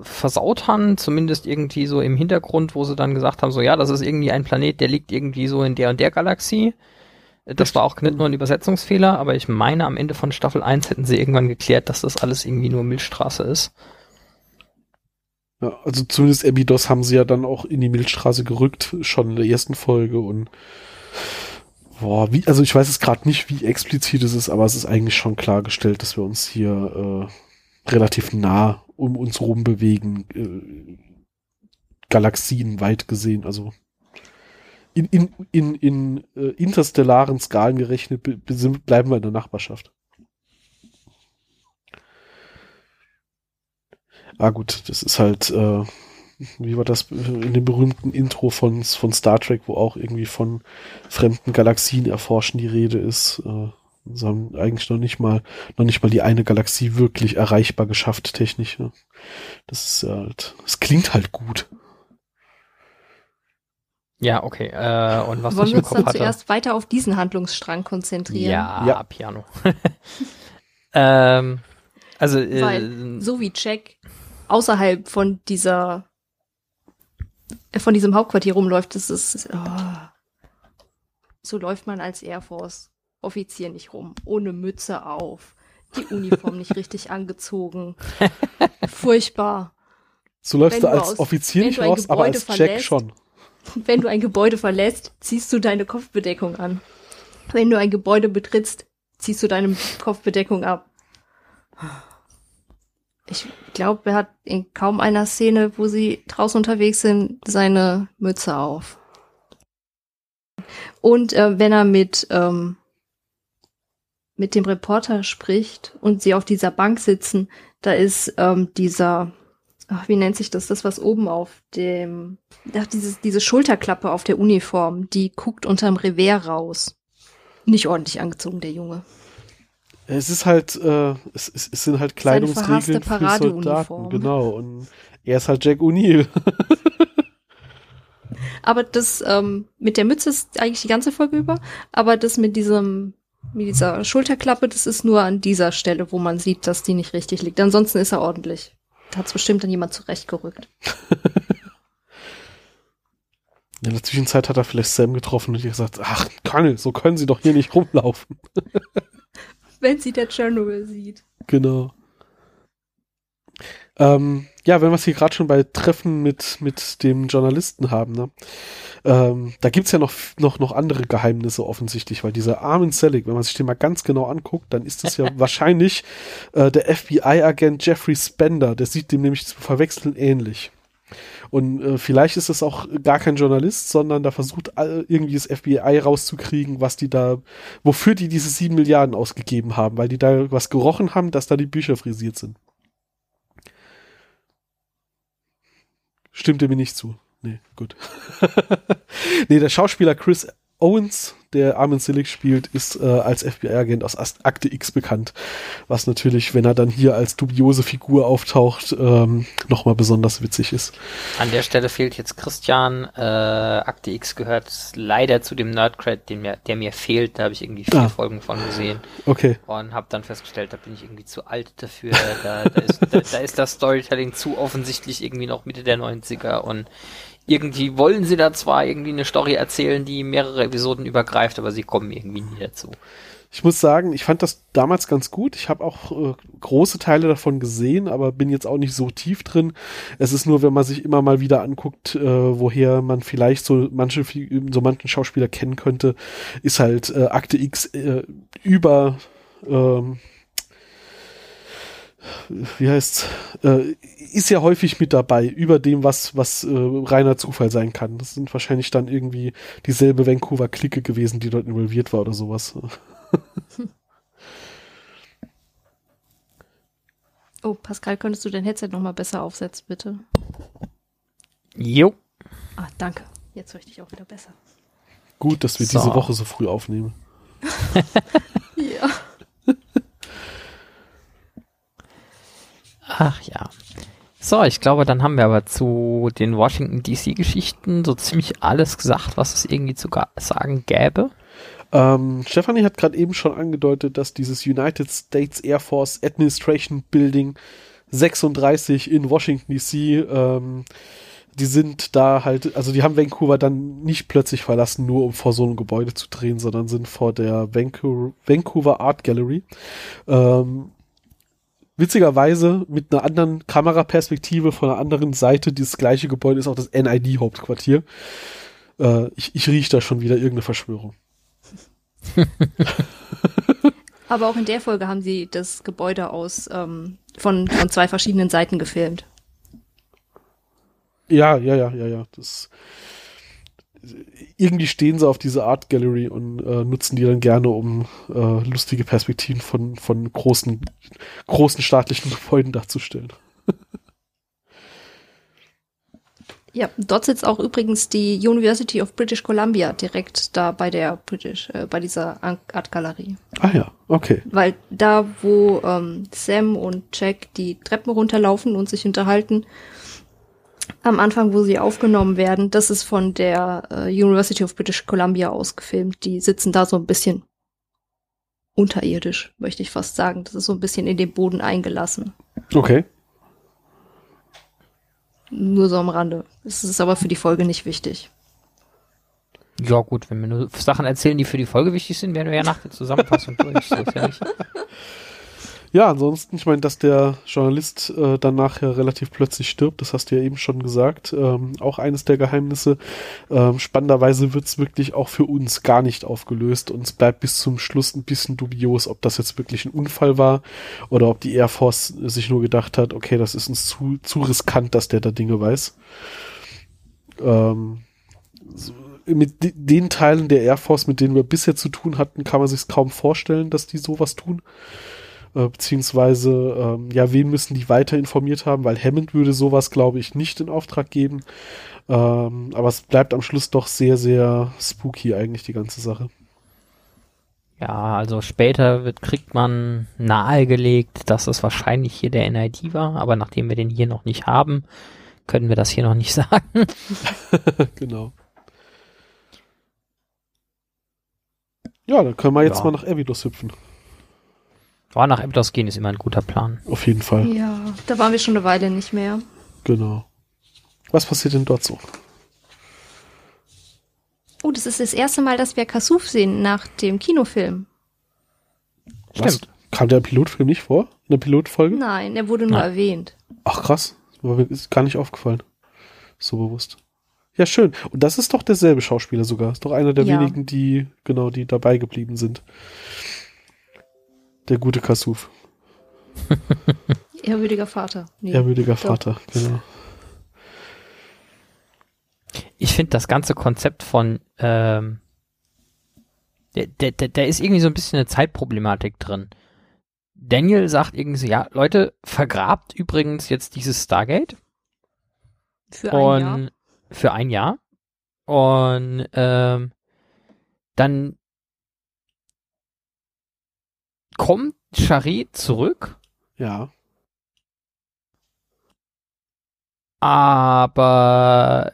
versaut haben, zumindest irgendwie so im Hintergrund, wo sie dann gesagt haben, so ja, das ist irgendwie ein Planet, der liegt irgendwie so in der und der Galaxie. Das war auch nicht nur ein Übersetzungsfehler, aber ich meine, am Ende von Staffel 1 hätten sie irgendwann geklärt, dass das alles irgendwie nur Milchstraße ist. Ja, also zumindest Abydos haben sie ja dann auch in die Milchstraße gerückt, schon in der ersten Folge und boah, wie, also ich weiß es gerade nicht, wie explizit es ist, aber es ist eigentlich schon klargestellt, dass wir uns hier äh, relativ nah um uns rum bewegen, äh, Galaxien weit gesehen, also in, in, in, in äh, interstellaren Skalen gerechnet bleiben wir in der Nachbarschaft. Ah gut, das ist halt, äh, wie war das in dem berühmten Intro von, von Star Trek, wo auch irgendwie von fremden Galaxien erforschen die Rede ist. Äh, sie haben eigentlich noch nicht mal, noch nicht mal die eine Galaxie wirklich erreichbar geschafft, technisch. Ne? Das ist halt, es klingt halt gut. Ja, okay. Äh, und was Wollen ich wir uns dann hatte? zuerst weiter auf diesen Handlungsstrang konzentrieren? Ja, ja. Piano. [LAUGHS] ähm, also, äh, Weil, so wie Jack außerhalb von dieser, von diesem Hauptquartier rumläuft, ist es, oh, so läuft man als Air Force Offizier nicht rum, ohne Mütze auf, die Uniform nicht richtig angezogen. [LAUGHS] Furchtbar. So läufst wenn du als aus, Offizier nicht raus, aber als Jack schon. [LAUGHS] Wenn du ein Gebäude verlässt, ziehst du deine Kopfbedeckung an. Wenn du ein Gebäude betrittst, ziehst du deine Kopfbedeckung ab. Ich glaube, er hat in kaum einer Szene, wo sie draußen unterwegs sind, seine Mütze auf. Und äh, wenn er mit, ähm, mit dem Reporter spricht und sie auf dieser Bank sitzen, da ist ähm, dieser ach, wie nennt sich das, das was oben auf dem, ach, dieses, diese Schulterklappe auf der Uniform, die guckt unterm Revers raus. Nicht ordentlich angezogen, der Junge. Es ist halt, äh, es, es, es sind halt Kleidungsregeln für Soldaten, genau. Und er ist halt Jack O'Neill. [LAUGHS] aber das ähm, mit der Mütze ist eigentlich die ganze Folge über, aber das mit diesem mit dieser Schulterklappe, das ist nur an dieser Stelle, wo man sieht, dass die nicht richtig liegt. Ansonsten ist er ordentlich. Da hat es bestimmt dann jemand zurechtgerückt. [LAUGHS] In der Zwischenzeit hat er vielleicht Sam getroffen und gesagt, ach, Colonel, so können sie doch hier nicht rumlaufen. wenn sie der Chernobyl sieht. Genau. Ähm, ja, wenn wir es hier gerade schon bei Treffen mit, mit dem Journalisten haben, ne? Ähm, da gibt's ja noch, noch, noch andere Geheimnisse offensichtlich, weil dieser Armin Selig, wenn man sich den mal ganz genau anguckt, dann ist es ja [LAUGHS] wahrscheinlich äh, der FBI-Agent Jeffrey Spender, der sieht dem nämlich zu verwechseln ähnlich. Und äh, vielleicht ist es auch gar kein Journalist, sondern da versucht all, irgendwie das FBI rauszukriegen, was die da, wofür die diese sieben Milliarden ausgegeben haben, weil die da was gerochen haben, dass da die Bücher frisiert sind. Stimmt mir nicht zu. Nee, gut. [LAUGHS] nee, der Schauspieler Chris Owens, der Armin Silic spielt, ist äh, als FBI-Agent aus Akte X bekannt. Was natürlich, wenn er dann hier als dubiose Figur auftaucht, ähm, nochmal besonders witzig ist. An der Stelle fehlt jetzt Christian. Äh, Akte X gehört leider zu dem Nerdcred, den mir, der mir fehlt. Da habe ich irgendwie vier ah. Folgen von gesehen. Okay. Und habe dann festgestellt, da bin ich irgendwie zu alt dafür. Da, da, ist, da, da ist das Storytelling zu offensichtlich irgendwie noch Mitte der 90er und irgendwie wollen sie da zwar irgendwie eine Story erzählen, die mehrere Episoden übergreift, aber sie kommen irgendwie nie dazu. Ich muss sagen, ich fand das damals ganz gut. Ich habe auch äh, große Teile davon gesehen, aber bin jetzt auch nicht so tief drin. Es ist nur, wenn man sich immer mal wieder anguckt, äh, woher man vielleicht so manche so manchen Schauspieler kennen könnte, ist halt äh, Akte X äh, über ähm, wie heißt's, äh, ist ja häufig mit dabei, über dem, was, was äh, reiner Zufall sein kann. Das sind wahrscheinlich dann irgendwie dieselbe Vancouver-Clique gewesen, die dort involviert war oder sowas. [LAUGHS] oh, Pascal, könntest du dein Headset nochmal besser aufsetzen, bitte? Jo. Ah, danke. Jetzt höre ich dich auch wieder besser. Gut, dass wir so. diese Woche so früh aufnehmen. [LAUGHS] Ach ja. So, ich glaube, dann haben wir aber zu den Washington DC-Geschichten so ziemlich alles gesagt, was es irgendwie zu sagen gäbe. Ähm, Stefanie hat gerade eben schon angedeutet, dass dieses United States Air Force Administration Building 36 in Washington DC, ähm, die sind da halt, also die haben Vancouver dann nicht plötzlich verlassen, nur um vor so einem Gebäude zu drehen, sondern sind vor der Vancouver, Vancouver Art Gallery. Ähm, witzigerweise mit einer anderen Kameraperspektive von einer anderen Seite dieses gleiche Gebäude ist auch das NID-Hauptquartier. Äh, ich, ich rieche da schon wieder irgendeine Verschwörung. [LAUGHS] Aber auch in der Folge haben sie das Gebäude aus ähm, von, von zwei verschiedenen Seiten gefilmt. Ja, ja, ja, ja, ja. Das irgendwie stehen sie auf diese Art Gallery und äh, nutzen die dann gerne, um äh, lustige Perspektiven von, von großen, großen staatlichen Gebäuden darzustellen. [LAUGHS] ja, dort sitzt auch übrigens die University of British Columbia direkt da bei der British, äh, bei dieser Art Galerie. Ah ja, okay. Weil da, wo ähm, Sam und Jack die Treppen runterlaufen und sich unterhalten, am Anfang, wo sie aufgenommen werden, das ist von der äh, University of British Columbia ausgefilmt. Die sitzen da so ein bisschen unterirdisch, möchte ich fast sagen. Das ist so ein bisschen in den Boden eingelassen. Okay. Nur so am Rande. Das ist aber für die Folge nicht wichtig. Ja, gut, wenn wir nur Sachen erzählen, die für die Folge wichtig sind, werden wir ja nach der Zusammenfassung [LAUGHS] durch. So ist ja nicht. Ja, ansonsten, ich meine, dass der Journalist äh, dann nachher relativ plötzlich stirbt, das hast du ja eben schon gesagt, ähm, auch eines der Geheimnisse. Ähm, spannenderweise wird's wirklich auch für uns gar nicht aufgelöst und es bleibt bis zum Schluss ein bisschen dubios, ob das jetzt wirklich ein Unfall war oder ob die Air Force sich nur gedacht hat, okay, das ist uns zu, zu riskant, dass der da Dinge weiß. Ähm, so, mit den Teilen der Air Force, mit denen wir bisher zu tun hatten, kann man sich kaum vorstellen, dass die sowas tun äh, beziehungsweise ähm, ja, wen müssen die weiter informiert haben, weil Hammond würde sowas, glaube ich, nicht in Auftrag geben. Ähm, aber es bleibt am Schluss doch sehr, sehr spooky eigentlich die ganze Sache. Ja, also später wird, kriegt man nahegelegt, dass es wahrscheinlich hier der NID war, aber nachdem wir den hier noch nicht haben, können wir das hier noch nicht [LAUGHS] sagen. [LAUGHS] genau. Ja, dann können wir jetzt ja. mal nach Abydos hüpfen. Ja, nach Abydos gehen ist immer ein guter Plan. Auf jeden Fall. Ja, da waren wir schon eine Weile nicht mehr. Genau. Was passiert denn dort so? Oh, das ist das erste Mal, dass wir Kasuf sehen nach dem Kinofilm. Was? Stimmt. Kam der Pilotfilm nicht vor? In der Pilotfolge? Nein, er wurde nur Nein. erwähnt. Ach krass. Mir ist gar nicht aufgefallen. So bewusst. Ja, schön. Und das ist doch derselbe Schauspieler sogar. Ist doch einer der ja. wenigen, die, genau, die dabei geblieben sind. Der gute Kasuf. [LAUGHS] Ehrwürdiger Vater. Nee, Ehrwürdiger Vater, genau. ich finde das ganze Konzept von, ähm, der, der, der, der ist irgendwie so ein bisschen eine Zeitproblematik drin. Daniel sagt irgendwie so, ja, Leute, vergrabt übrigens jetzt dieses Stargate. Für ein und Jahr. für ein Jahr. Und ähm, dann kommt Charit zurück, Ja. aber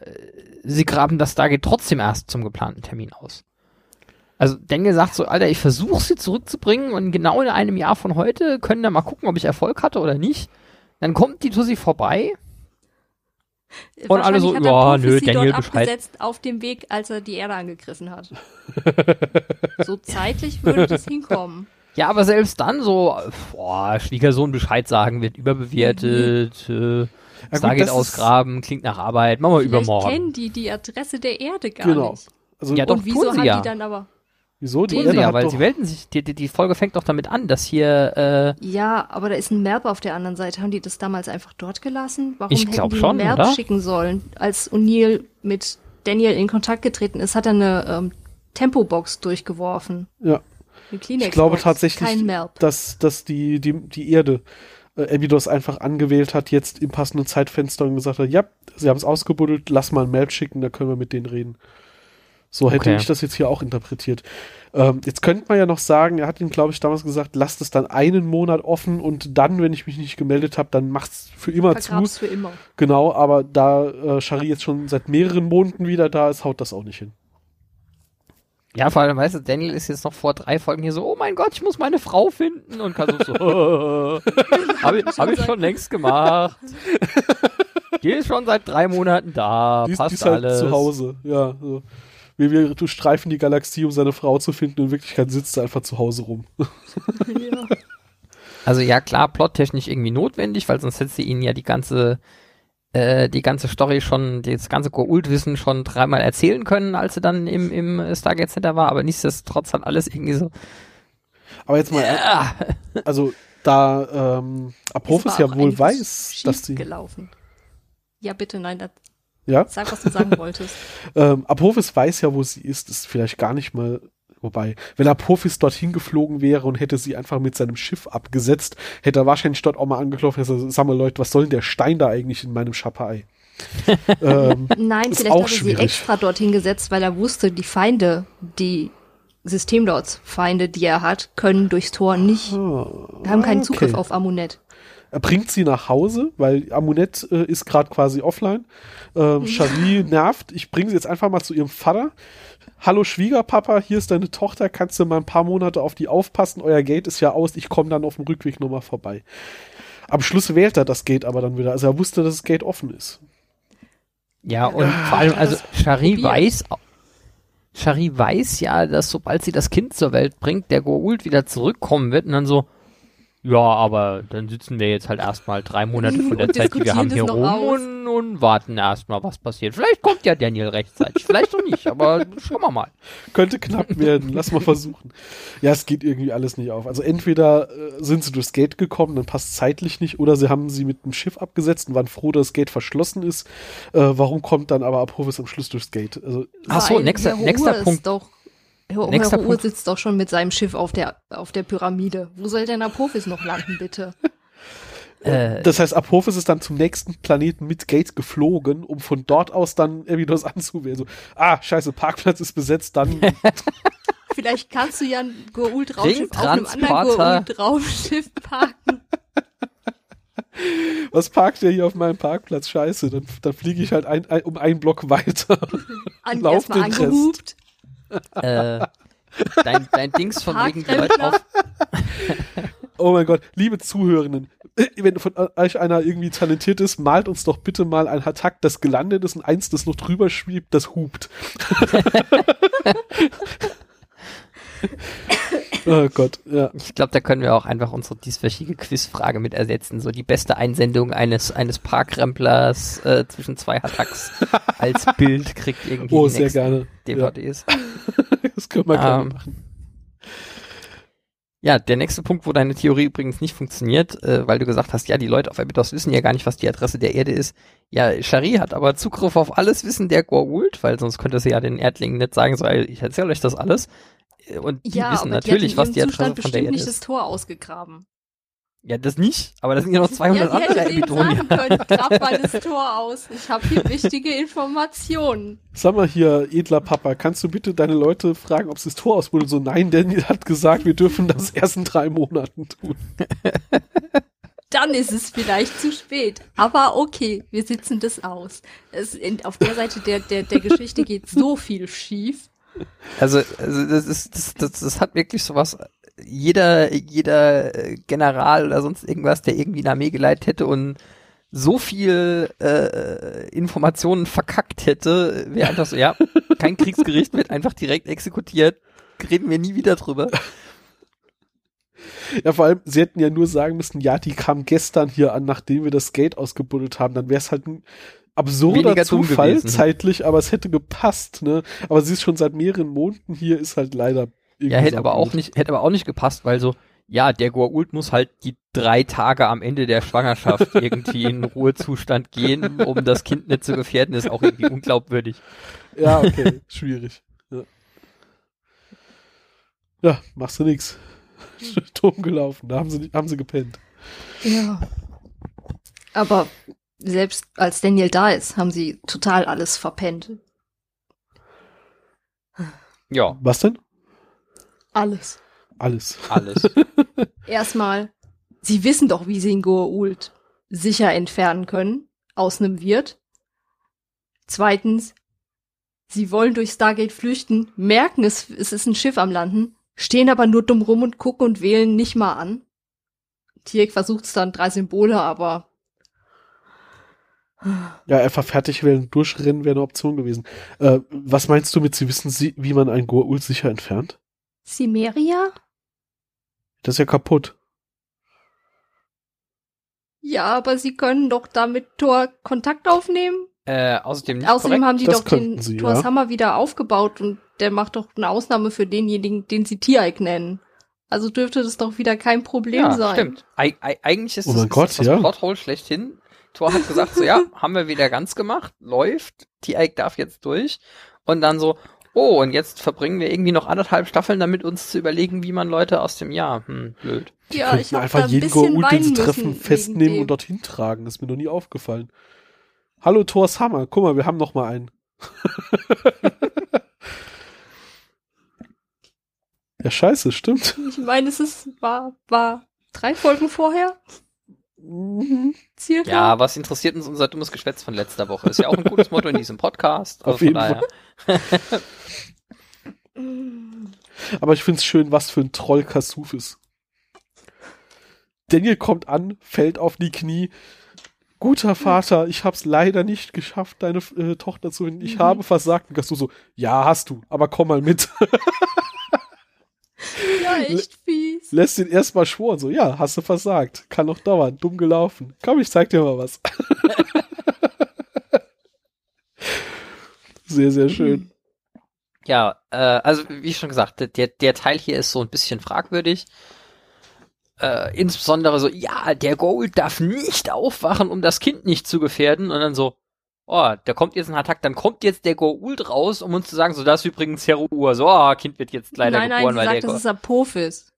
sie graben das Stargate trotzdem erst zum geplanten Termin aus. Also Daniel sagt so, Alter, ich versuche sie zurückzubringen und genau in einem Jahr von heute können wir mal gucken, ob ich Erfolg hatte oder nicht. Dann kommt die Tussi vorbei. Und alle so, er ja, Profis nö, Daniel dort Bescheid. abgesetzt auf dem Weg, als er die Erde angegriffen hat. so zeitlich würde das [LAUGHS] hinkommen. Ja, aber selbst dann so, boah, Schwiegersohn Bescheid sagen wird überbewertet, äh, Ja, Stargate ausgraben, klingt nach Arbeit, machen wir übermorgen. kennen die die Adresse der Erde gar Genau. nicht. Also, Ja, doch, Und wieso tun sie hat ja. die dann aber... wieso? Die Tun Erde sie ja, weil sie melden sich, die, die, Folge fängt doch damit an, dass hier, äh, Ja, aber da ist ein Merb auf der anderen Seite. Haben die das damals einfach dort gelassen? Warum Ich hätten glaub die schon, einen Merb oder? schicken sollen? Als O'Neill mit Daniel in Kontakt getreten ist, hat er eine ähm, Tempobox durchgeworfen. ja. Ich glaube tatsächlich, dass, dass die, die, die Erde äh, Abydos einfach angewählt hat, jetzt im passenden Zeitfenster und gesagt hat, ja, sie haben es ausgebuddelt, lass mal ein Mail schicken, da können wir mit denen reden. So hätte Okay. ich das jetzt hier auch interpretiert. Ähm, jetzt könnte man ja noch sagen, er hat ihm, glaube ich, damals gesagt, lasst es dann einen Monat offen und dann, wenn ich mich nicht gemeldet habe, dann macht's für immer zu. Vergrab's für immer. Genau, aber da äh, Shari jetzt schon seit mehreren Monaten wieder da ist, haut das auch nicht hin. Ja, vor allem, weißt du, Daniel ist jetzt noch vor drei Folgen hier so, oh mein Gott, ich muss meine Frau finden und Kasus so, [LAUGHS] habe ich, hab ich schon längst gemacht. Die ist schon seit drei Monaten da, die, ist- passt die ist halt alles. zu Hause, ja. So. Wir, wir du streifen die Galaxie, um seine Frau zu finden. In Wirklichkeit sitzt er einfach zu Hause rum. [LAUGHS] ja. Also ja, klar, plottechnisch irgendwie notwendig, weil sonst hätte sie ihnen ja die ganze, äh, die ganze Story schon, das ganze Goult-Wissen schon dreimal erzählen können, als sie dann im, im Stargate Center war, aber nichtsdestotrotz hat alles irgendwie so, Aber jetzt mal, ah, also da ähm, Apophis ja wohl weiß, dass sie. gelaufen. Ja, bitte, nein, das, Ja, sag, was du sagen wolltest. [LAUGHS] ähm, Apophis weiß ja, wo sie ist, ist vielleicht gar nicht mal. Wobei, wenn Apophis dorthin geflogen wäre und hätte sie einfach mit seinem Schiff abgesetzt, hätte er wahrscheinlich dort auch mal angeklopft und gesagt, sag mal Leute, was soll denn der Stein da eigentlich in meinem Schapperei? [LAUGHS] ähm, Nein, vielleicht auch hat er sie extra dorthin gesetzt, weil er wusste, die Feinde, die Systemlords-Feinde, die er hat, können durchs Tor nicht, haben keinen Zugriff okay. auf Amunet. Er bringt sie nach Hause, weil Amunet äh, ist gerade quasi offline. Ähm, Shari nervt. Ich bringe sie jetzt einfach mal zu ihrem Vater. Hallo Schwiegerpapa, hier ist deine Tochter. Kannst du mal ein paar Monate auf die aufpassen? Euer Gate ist ja aus. Ich komme dann auf dem Rückweg nochmal vorbei. Am Schluss wählt er das Gate aber dann wieder. Also er wusste, dass das Gate offen ist. ja, und vor allem, also Shari weiß, Shari weiß ja, dass sobald sie das Kind zur Welt bringt, der Goult wieder zurückkommen wird und dann so, ja, aber dann sitzen wir jetzt halt erstmal drei Monate von der Und Zeit, die wir haben, hier rum und, und warten erstmal, was passiert. Vielleicht kommt ja Daniel rechtzeitig, vielleicht auch nicht, aber schauen wir mal. Könnte knapp werden. Lass mal versuchen. Ja, es geht irgendwie alles nicht auf. Also entweder äh, sind sie durchs Gate gekommen, dann passt zeitlich nicht, oder sie haben sie mit dem Schiff abgesetzt und waren froh, dass das Gate verschlossen ist. Äh, warum kommt dann aber Apophis am Schluss durchs Gate? Also Ach so, Weil nächster- nächster Punkt. Doch, Herr, Punkt. sitzt doch schon mit seinem Schiff auf der, auf der Pyramide. Wo soll denn Apophis noch landen, bitte? [LAUGHS] Äh, Das heißt, Apophis ist dann zum nächsten Planeten mit Gate geflogen, um von dort aus dann Abydos anzuwählen. So, ah, scheiße, Parkplatz ist besetzt, dann [LAUGHS] Vielleicht kannst du ja ein Goult-Raumschiff auf einem anderen. Goult-Raumschiff parken. [LAUGHS] was parkt der hier auf meinem Parkplatz? Scheiße, dann, dann fliege ich halt ein, ein, um einen Block weiter. An, Lauf erstmal den Rest. Äh, dein, dein Dings von wegen Parkrempler. auf, Oh mein Gott, liebe Zuhörenden, wenn von euch einer irgendwie talentiert ist, malt uns doch bitte mal ein Hatak, das gelandet ist und eins, das noch drüber schwebt, das hupt. [LAUGHS] oh Gott, ja. Ich glaube, da können wir auch einfach unsere dieswöchige Quizfrage mit ersetzen. So die beste Einsendung eines, eines Parkremplers äh, zwischen zwei Attacks als [LAUGHS] Bild kriegt irgendwie Oh, sehr gerne. Ja, DVDs. [LAUGHS] das können wir gerne Ähm. machen. Ja, der nächste Punkt, wo deine Theorie übrigens nicht funktioniert, äh, weil du gesagt hast, ja, die Leute auf Abydos wissen ja gar nicht, was die Adresse der Erde ist. Ja, Shari hat aber Zugriff auf alles Wissen der Goa'uld, weil sonst könnte sie ja den Erdlingen nicht sagen, so, ich erzähle euch das alles. Und die ja, wissen natürlich, die was hat in die Adresse Zustand von der bestimmt Erde nicht das. Tor ausgegraben. Ja, das nicht, aber da sind ja noch 200 ja, andere sagen [LAUGHS] können, grab mal das Tor aus. Ich habe hier wichtige Informationen. Sag mal hier, edler Papa, kannst du bitte deine Leute fragen, ob sie das Tor ausbuddeln? So, nein, Daniel hat gesagt, wir dürfen das [LAUGHS] erst in drei Monaten tun. Dann ist es vielleicht zu spät. Aber okay, wir sitzen das aus. Es, in, auf der Seite der, der, der Geschichte geht so viel schief. Also, also das ist, das, das, das hat wirklich sowas. Jeder, jeder äh, General oder sonst irgendwas, der irgendwie eine Armee geleitet hätte und so viel äh, Informationen verkackt hätte, wäre einfach so, ja, kein Kriegsgericht wird einfach direkt exekutiert, reden wir nie wieder drüber. Ja, vor allem, sie hätten ja nur sagen müssen, ja, die kam gestern hier an, nachdem wir das Gate ausgebuddelt haben. Dann wäre es halt ein absurder Zufall gewesen. zeitlich, aber es hätte gepasst, ne? Aber sie ist schon seit mehreren Monaten hier, ist halt leider irgendwie Ja, hätte aber auch nicht, hätte aber auch nicht gepasst, weil so, ja, der Goa'uld muss halt die drei Tage am Ende der Schwangerschaft [LAUGHS] irgendwie in Ruhezustand gehen, um das Kind nicht zu gefährden, ist auch irgendwie unglaubwürdig. Ja, okay, schwierig. Ja. ja, machst du nix. [LAUGHS] Dumm gelaufen, da haben sie, haben sie gepennt. Ja. Aber selbst als Daniel da ist, haben sie total alles verpennt. Ja, Was denn? Alles. Alles. alles. [LAUGHS] Erstmal, sie wissen doch, wie sie ihn Goa'uld sicher entfernen können aus einem Wirt. Zweitens, sie wollen durch Stargate flüchten, merken es, es ist ein Schiff am Landen, stehen aber nur dumm rum und gucken und wählen nicht mal an. Tierk versucht es dann drei Symbole, aber Ja, einfach fertig werden, durchrennen wäre eine Option gewesen. Äh, was meinst du mit, sie wissen, sie, wie man einen Goa'uld sicher entfernt? Cimeria? Das ist ja kaputt. Ja, aber sie können doch damit Thor Kontakt aufnehmen. äh, außerdem nicht Außerdem korrekt. haben die das doch den sie, Thors ja. Hammer wieder aufgebaut und der macht doch eine Ausnahme für denjenigen, den sie Tiereik nennen. Also dürfte das doch wieder kein Problem ja, sein. stimmt. Eig eig eigentlich ist Oh das, ist Gott, das, das ja. Plothole schlechthin. Thor hat gesagt so, ja, [LAUGHS] haben wir wieder ganz gemacht, läuft, T-Ike darf jetzt durch und dann so, oh, und jetzt verbringen wir irgendwie noch anderthalb Staffeln damit, uns zu überlegen, wie man Leute aus dem Jahr, hm, blöd. Ja, Könnten ich habe einfach jeden Goa'uld, den sie treffen, festnehmen und dorthin tragen. Das ist mir noch nie aufgefallen. Hallo, Thors Hammer. Guck mal, wir haben noch mal einen. [LAUGHS] ja, scheiße, stimmt. Ich meine, es ist, war, war drei Folgen vorher. Circa. Ja, was interessiert uns unser dummes Geschwätz von letzter Woche? Ist ja auch ein gutes Motto in diesem Podcast. Auf von jeden daher. Mm. Aber ich find's schön, was für ein Troll Kasuf ist. Daniel kommt an, fällt auf die Knie. Guter Vater, ich hab's leider nicht geschafft, deine äh, Tochter zu finden. Ich Mhm. habe versagt. Und Kasuf so, ja, hast du, aber komm mal mit. [LAUGHS] Ja, echt fies. Lässt ihn erstmal schworen, so, ja, hast du versagt. Kann noch dauern, dumm gelaufen. Komm, ich zeig dir mal was. [LAUGHS] sehr, sehr schön. Ja, äh, also wie schon gesagt, der, der Teil hier ist so ein bisschen fragwürdig. Äh, insbesondere so, ja, der Gold darf nicht aufwachen, um das Kind nicht zu gefährden. Und dann so, oh, da kommt jetzt ein Attack, dann kommt jetzt der Gould raus, um uns zu sagen, so, das ist übrigens Heruur. So, oh, Kind wird jetzt leider nein, nein, geboren, sie weil sagt, der das Go ist Apophis.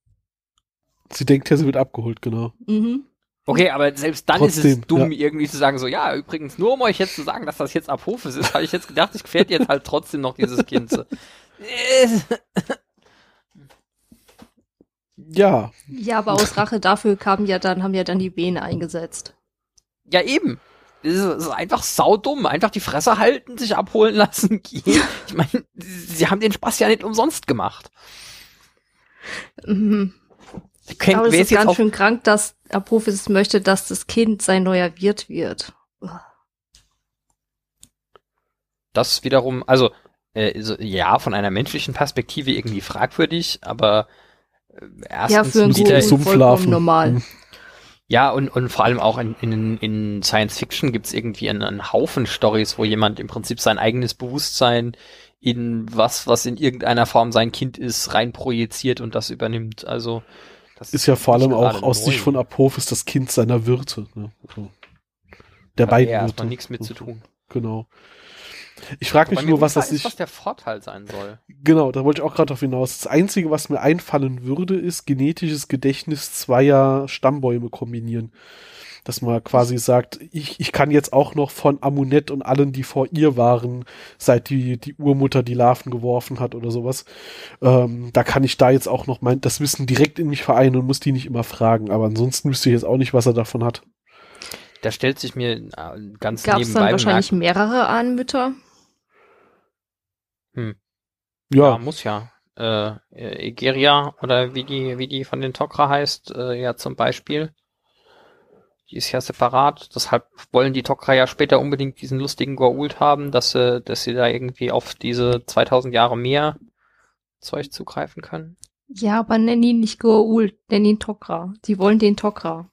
Sie denkt ja, sie wird abgeholt, genau. Mhm. Okay, aber selbst dann ist Trotzdem, es dumm, ja. irgendwie zu sagen, so, ja, übrigens, nur um euch jetzt zu sagen, dass das jetzt Apophis ist, habe ich jetzt gedacht, ich gefährde jetzt halt trotzdem noch dieses Kind. So. Äh, [LAUGHS] Ja, Ja, aber aus Rache dafür kamen ja dann, haben ja dann die Vene eingesetzt. Ja, eben. Das ist, einfach saudumm. Einfach die Fresse halten, sich abholen lassen, [LAUGHS] gehen. Ich meine, sie haben den Spaß ja nicht umsonst gemacht. Mhm. Können, Aber es ist ganz schön krank, dass Apophis möchte, dass das Kind sein neuer Wirt wird. das wiederum, also, äh, so, ja, von einer menschlichen Perspektive irgendwie fragwürdig, aber äh, erstens Ja, für einen sieht er, normal. Ja, und, und vor allem auch in, in, in Science Fiction gibt's irgendwie einen, einen Haufen Stories, wo jemand im Prinzip sein eigenes Bewusstsein in was, was in irgendeiner Form sein Kind ist, rein projiziert und das übernimmt. Also das ist ja vor allem auch aus. Sicht von Apophis das Kind seiner Wirte. Ne? Also der Hat beiden Wirte. erstmal nichts mit zu tun. Genau. Ich frage mich nur, was das ist, sich. was der Vorteil sein soll. Genau, da wollte ich auch gerade drauf hinaus. Das Einzige, was mir einfallen würde, ist genetisches Gedächtnis zweier Stammbäume kombinieren. Dass man quasi sagt, ich, ich kann jetzt auch noch von Amunet und allen, die vor ihr waren, seit die, die Urmutter die Larven geworfen hat oder sowas, ähm, da kann ich da jetzt auch noch mein, das Wissen direkt in mich vereinen und muss die nicht immer fragen. Aber ansonsten wüsste ich jetzt auch nicht, was er davon hat. Da stellt sich mir äh, ganz Gab es nebenbei dann wahrscheinlich mehrere Ahnenmütter? ja, Ja, muss ja. Äh, äh, Egeria oder wie die, wie die von den Tok'ra heißt, äh, ja zum Beispiel. Die ist ja separat, deshalb wollen die Tok'ra ja später unbedingt diesen lustigen Goa'uld haben, dass sie, dass sie da irgendwie auf diese 2000 Jahre mehr Zeug zugreifen können. Ja, aber nenn ihn nicht Goa'uld, nenn ihn Tok'ra. Die wollen den Tok'ra.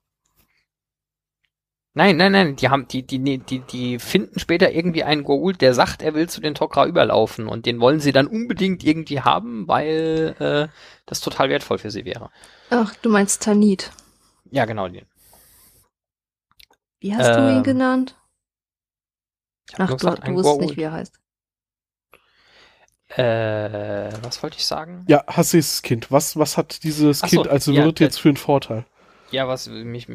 Nein, nein, nein, die haben, die, die, die, die, finden später irgendwie einen Goa'uld, der sagt, er will zu den Tok'ra überlaufen und den wollen sie dann unbedingt irgendwie haben, weil äh, das total wertvoll für sie wäre. Ach, du meinst Tanit. Ja, genau. Den. Wie hast du ihn Ähm, genannt? Ach, du, gesagt, du wusstest nicht, wie er heißt. Äh, was wollte ich sagen? ja, Hassis Kind. Was, was hat dieses Ach so, Kind als ja, Wirt jetzt für einen Vorteil? Ja, was mich,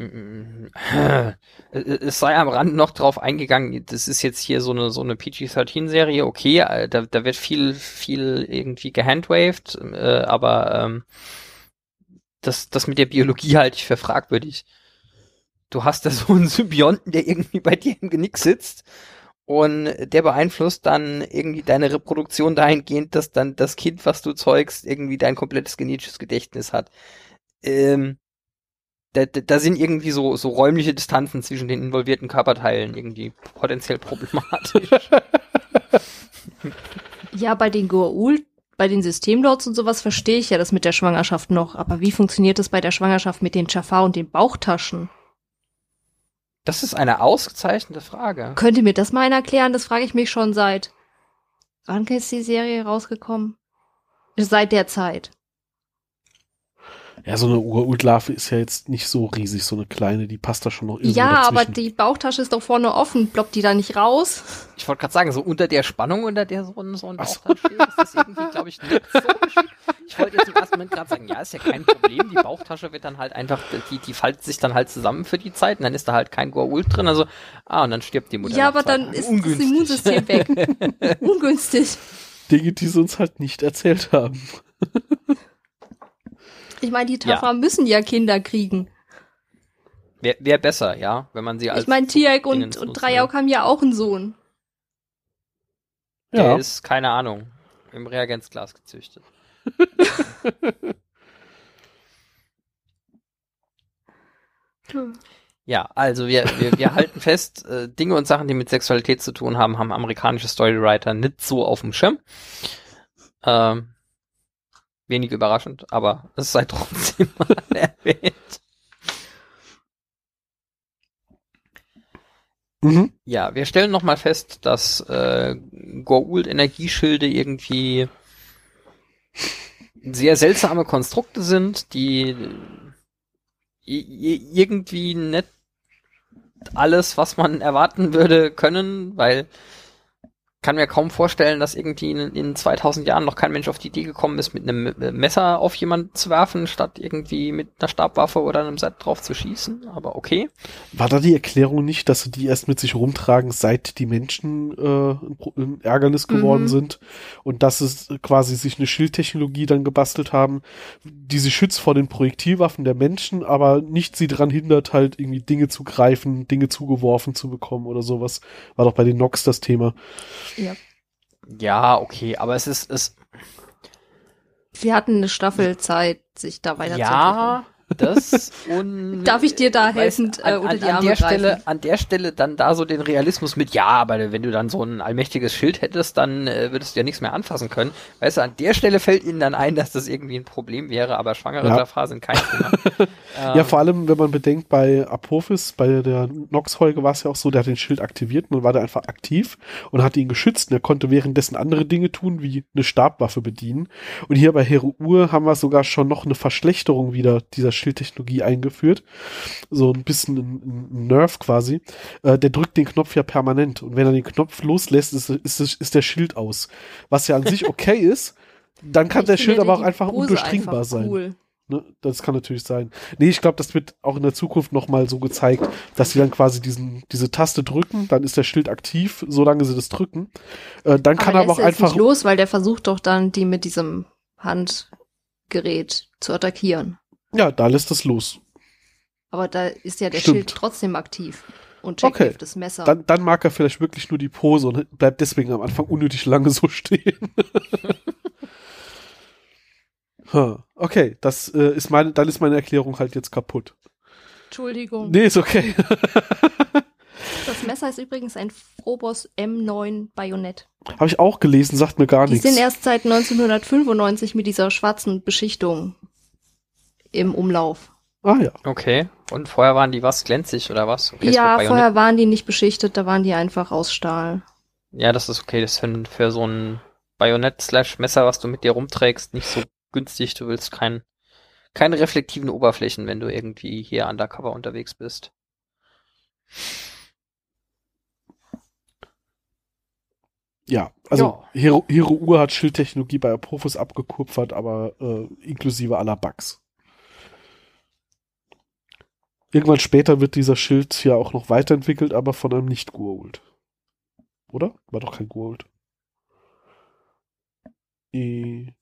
es sei am Rand noch drauf eingegangen, das ist jetzt hier so eine, so eine PG-13-Serie, okay, äh, da, da wird viel, viel irgendwie gehandwaved, äh, aber, ähm, das, das mit der Biologie halte ich für fragwürdig. Du hast da so einen Symbionten, der irgendwie bei dir im Genick sitzt und der beeinflusst dann irgendwie deine Reproduktion dahingehend, dass dann das Kind, was du zeugst, irgendwie dein komplettes genetisches Gedächtnis hat. Ähm, da, da, sind irgendwie so, so räumliche Distanzen zwischen den involvierten Körperteilen irgendwie potenziell problematisch. [LAUGHS] Ja, bei den Goa'uld, bei den Systemlords und sowas verstehe ich ja das mit der Schwangerschaft noch. Aber wie funktioniert das bei der Schwangerschaft mit den Jafar und den Bauchtaschen? Das ist eine ausgezeichnete Frage. Könnt ihr mir das mal einer erklären? Das frage ich mich schon seit. Wann ist die Serie rausgekommen? Seit der Zeit. Ja, so eine Urultlarve ist ja jetzt nicht so riesig, so eine kleine, die passt da schon noch irgendwo Ja, aber dazwischen. die Bauchtasche ist doch vorne offen. Ploppt die da nicht raus? Ich wollte gerade sagen, so unter der Spannung, unter der so ein, so ein Ach so. Bauch dann steht, ist das irgendwie, glaube ich, nicht so geschickt. Ich wollte jetzt im ersten Moment gerade sagen, ja, ist ja kein Problem. Die Bauchtasche wird dann halt einfach, die, die faltet sich dann halt zusammen für die Zeit und dann ist da halt kein Goa'uld drin. Also, ah, und dann stirbt die Mutter. ja, aber dann ist Ungünstig. das Immunsystem weg. [LAUGHS] Ungünstig. Dinge, die sie uns halt nicht erzählt haben. Ich meine, die Ja. Jafar müssen ja Kinder kriegen. Wäre wär besser, ja, wenn man sie als ich meine, Tiag und, und Drayauk haben ja auch einen Sohn. Der Ja. ist, keine Ahnung, im Reagenzglas gezüchtet. [LAUGHS] Ja, also wir, wir, wir halten fest, äh, Dinge und Sachen, die mit Sexualität zu tun haben, haben amerikanische Storywriter nicht so auf dem Schirm. Ähm, wenig überraschend, aber es sei trotzdem [LAUGHS] mal erwähnt. Mhm. Ja, wir stellen nochmal fest, dass äh, Goa'uld Energieschilde irgendwie sehr seltsame Konstrukte sind, die i- irgendwie nicht alles, was man erwarten würde, können, weil kann mir kaum vorstellen, dass irgendwie in, in 2000 Jahren noch kein Mensch auf die Idee gekommen ist, mit einem Messer auf jemanden zu werfen, statt irgendwie mit einer Stabwaffe oder einem Set drauf zu schießen. Aber okay. War da die Erklärung nicht, dass sie die erst mit sich rumtragen, seit die Menschen äh, ein Ärgernis geworden Mhm. sind und dass es quasi sich eine Schildtechnologie dann gebastelt haben, die sie schützt vor den Projektilwaffen der Menschen, aber nicht sie daran hindert, halt irgendwie Dinge zu greifen, Dinge zugeworfen zu bekommen oder sowas. War doch bei den Nox das Thema. Ja, okay, aber es ist, es, Sie hatten eine Staffel Zeit, sich da weiterzuentwickeln. ja, Das und [LAUGHS] Darf ich dir da helfend äh, an, unter an, die an Arme der greifen? Stelle, an der Stelle dann da so den Realismus mit, ja, aber wenn du dann so ein allmächtiges Schild hättest, dann äh, würdest du ja nichts mehr anfassen können. Weißt du, an der Stelle fällt ihnen dann ein, dass das irgendwie ein Problem wäre, aber schwangere Ja. Jafar sind kein Thema. [LAUGHS] Ja, Ähm, vor allem, wenn man bedenkt, bei Apophis, bei der Nox-Folge war es ja auch so, der hat den Schild aktiviert und dann war der einfach aktiv und hat ihn geschützt und er konnte währenddessen andere Dinge tun, wie eine Stabwaffe bedienen. Und hier bei Hero-Ur haben wir sogar schon noch eine Verschlechterung wieder dieser Schildtechnologie eingeführt. So ein bisschen ein, ein Nerv quasi. Äh, der drückt den Knopf ja permanent und wenn er den Knopf loslässt, ist, ist, ist der Schild aus. Was ja an sich [LAUGHS] okay ist, dann kann Ich der Schild aber auch einfach Pose undurchdringbar einfach sein. Cool. Ne? Das kann natürlich sein. Nee, ich glaube, das wird auch in der Zukunft nochmal so gezeigt, dass sie dann quasi diesen, diese Taste drücken, dann ist der Schild aktiv, solange sie das drücken. Äh, dann kann er aber auch einfach. nicht los, weil der versucht doch dann, die mit diesem Handgerät zu attackieren. Ja, da lässt es los. Aber da ist ja der Stimmt. Schild trotzdem aktiv. Und Jack Okay. das Messer. Dann, dann mag er vielleicht wirklich nur die Pose und bleibt deswegen am Anfang unnötig lange so stehen. [LAUGHS] Okay, das äh, ist meine, dann ist meine Erklärung halt jetzt kaputt. Entschuldigung. Nee, ist okay. [LAUGHS] Das Messer ist übrigens ein Frobos M9 Bajonett. Habe ich auch gelesen, sagt mir gar Die nichts. sind erst seit 1995 mit dieser schwarzen Beschichtung im Umlauf. ah ja. Okay. Und vorher waren die was glänzig oder was? Okay, ja, vorher waren die nicht beschichtet, da waren die einfach aus Stahl. Ja, das ist okay. Das ist für, für so ein Bajonett-Slash-Messer, was du mit dir rumträgst, nicht so günstig. Du willst kein, keine reflektiven Oberflächen, wenn du irgendwie hier undercover unterwegs bist. Ja, also Ja. Hero, Hero Ur hat Schildtechnologie bei Apophis abgekupfert, aber äh, inklusive aller Bugs. Irgendwann später wird dieser Schild ja auch noch weiterentwickelt, aber von einem nicht Goa'uld. Oder? War doch kein Goa'uld. Äh,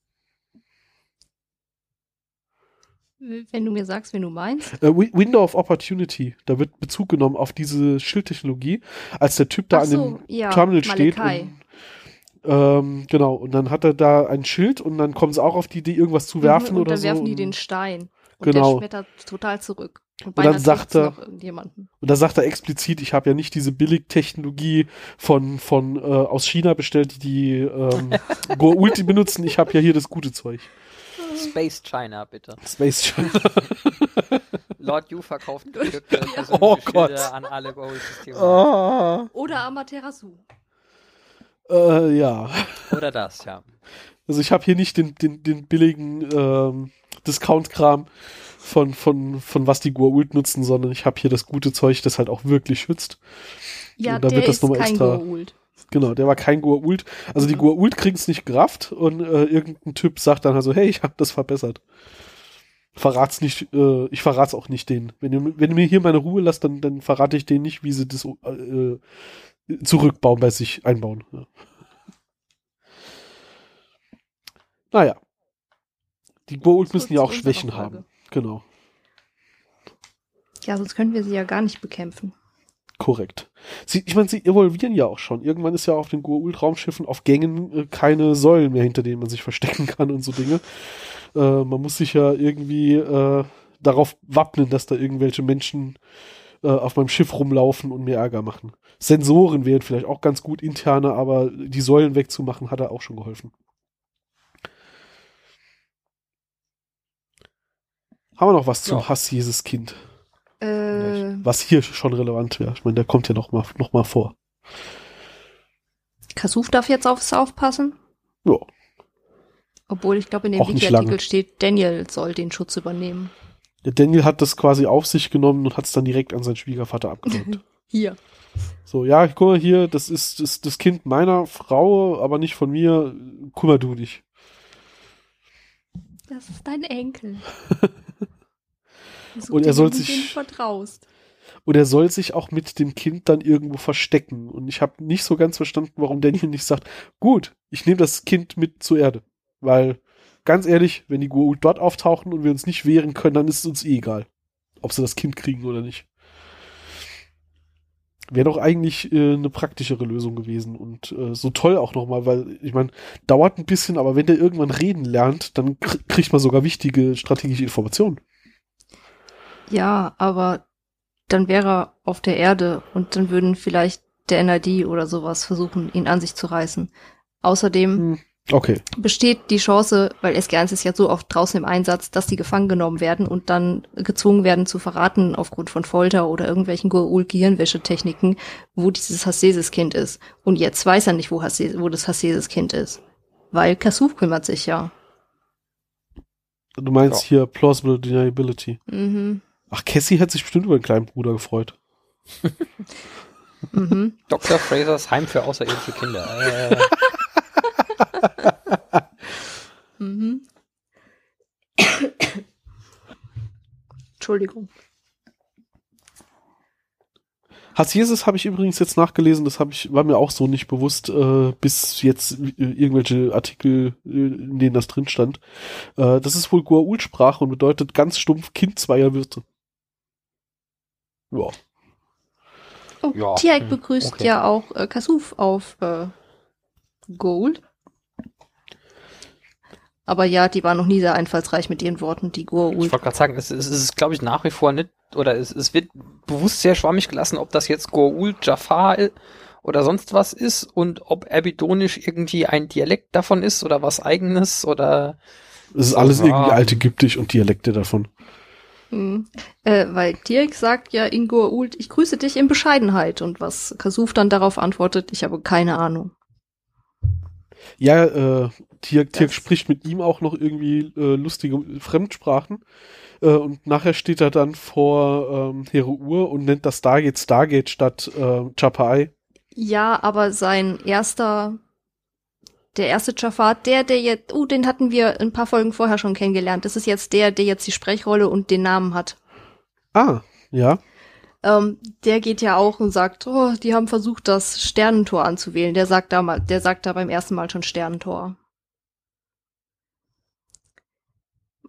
Wenn du mir sagst, wen du meinst. Äh, Wi- Window of Opportunity, da wird Bezug genommen auf diese Schildtechnologie, als der Typ da Ach an so, dem ja, Terminal steht. Und, ähm, genau, und dann hat er da ein Schild und dann kommen sie auch auf die Idee, irgendwas zu werfen Mhm, und oder dann so. werfen die und, den Stein. Und Genau. der schmettert total zurück. Und, dann sagt er- und da sagt er explizit, ich habe ja nicht diese Billigtechnologie von, von äh, aus China bestellt, die die ähm, [LAUGHS] Goa'uld benutzen, ich habe ja hier das gute Zeug. Space China, bitte. Space China. [LAUGHS] Lord Yu verkauft [LAUGHS] persönliche Oh Gott. an alle Gold-Systeme. ah, Oder Amaterasu. äh, ja. Oder das, ja. Also ich habe hier nicht den, den, den billigen ähm, Discount-Kram von, von, von was die Goa'uld nutzen, sondern ich habe hier das gute Zeug, das halt auch wirklich schützt. Ja, Und da der wird das ist nochmal kein extra- Goa'uld. Genau, der war kein Goa'uld. Also die. Goa'uld kriegen's nicht gerafft und äh, irgendein Typ sagt dann also, hey, ich habe das verbessert. Verrat's nicht, äh, ich verrat's auch nicht denen. Wenn du, wenn du mir hier meine Ruhe lässt, dann, dann verrate ich denen nicht, wie sie das äh, zurückbauen bei sich einbauen. Ja. Naja. Die Goa'uld müssen ja auch Schwächen haben. Genau, Ja, sonst können wir sie ja gar nicht bekämpfen. korrekt. Sie, ich meine, sie evolvieren ja auch schon. Irgendwann ist ja auf den Goa'uld-Raumschiffen auf Gängen äh, keine Säulen mehr, hinter denen man sich verstecken kann und so Dinge. Äh, man muss sich ja irgendwie äh, darauf wappnen, dass da irgendwelche Menschen äh, auf meinem Schiff rumlaufen und mir Ärger machen. Sensoren wären vielleicht auch ganz gut interne, aber die Säulen wegzumachen hat er auch schon geholfen. Haben wir noch was zum Ja. Hass Jesus Kind? Äh, Was hier schon relevant wäre. Ich meine, der kommt ja noch mal, noch mal vor. Kasuf darf jetzt aufs aufpassen. Ja. Obwohl ich glaube, in dem Wiki-Artikel steht, Daniel soll den Schutz übernehmen. Der Daniel hat das quasi auf sich genommen und hat es dann direkt an seinen Schwiegervater abgedrückt. [LAUGHS] Hier. so, ja, guck mal hier, das ist das, das Kind meiner Frau, aber nicht von mir. Kümmer du dich. Das ist dein Enkel. Such [LAUGHS] Und er soll sich- vertraust. Und er soll sich auch mit dem Kind dann irgendwo verstecken. Und ich habe nicht so ganz verstanden, warum Daniel nicht sagt, gut, ich nehme das Kind mit zur Erde. Weil, ganz ehrlich, wenn die Goa'uld dort auftauchen und wir uns nicht wehren können, dann ist es uns eh egal, ob sie das Kind kriegen oder nicht. Wäre doch eigentlich äh, eine praktischere Lösung gewesen und äh, so toll auch nochmal, weil ich meine, dauert ein bisschen, aber wenn der irgendwann reden lernt, dann kr kriegt man sogar wichtige strategische Informationen. Ja, aber dann wäre er auf der Erde und dann würden vielleicht der NRD oder sowas versuchen, ihn an sich zu reißen. Außerdem Hm. Okay. besteht die Chance, weil SG1 ist ja so oft draußen im Einsatz, dass die gefangen genommen werden und dann gezwungen werden zu verraten aufgrund von Folter oder irgendwelchen Goa'uld-Gehirnwäschetechniken, wo dieses Hassesis-Kind ist. Und jetzt weiß er nicht, wo, Hasse, wo das Hassesis-Kind ist. Weil Kasuf kümmert sich ja. Du meinst Ja. hier Plausible Deniability. Mhm. Ach, Cassie hat sich bestimmt über den kleinen Bruder gefreut. [LAUGHS] Mhm. Dr. Frasers Heim für außerirdische Kinder. Äh, [LAUGHS] Mhm. Entschuldigung. Hasieses habe ich übrigens jetzt nachgelesen, das habe ich, war mir auch so nicht bewusst, äh, bis jetzt äh, irgendwelche Artikel, äh, in denen das drin stand. Äh, das ist wohl Goa'uld-Sprache und bedeutet ganz stumpf Kind zweier Wirte. Ja. Oh, Ja, Tiaik hm, begrüßt okay. ja auch äh, Kasuf auf äh, Gold. Aber ja, die war noch nie sehr einfallsreich mit ihren Worten, die ich Goa'uld. wollte gerade sagen, es, es ist, glaube ich, nach wie vor nicht, oder es, es wird bewusst sehr schwammig gelassen, ob das jetzt Goa'uld, Jafar oder sonst was ist und ob Abidonisch irgendwie ein Dialekt davon ist oder was eigenes oder Es ist alles Ja. irgendwie altägyptisch und Dialekte davon. Mhm. Äh, weil Tiaik sagt ja in Goa'uld, ich grüße dich in Bescheidenheit. Und was Kasuf dann darauf antwortet, ich habe keine Ahnung. Ja, äh, Tirk, Tirk spricht mit ihm auch noch irgendwie äh, lustige Fremdsprachen. Äh, und nachher steht er dann vor ähm, Heruur und nennt das Stargate Stargate statt äh, Chapai. Ja, aber sein erster, der erste Jafar, der, der jetzt, uh, den hatten wir ein paar Folgen vorher schon kennengelernt. Das ist jetzt der, der jetzt die Sprechrolle und den Namen hat. Ah, ja. Ähm, der geht ja auch und sagt, oh, die haben versucht, das Sternentor anzuwählen. Der sagt da mal, der sagt da beim ersten Mal schon Sternentor.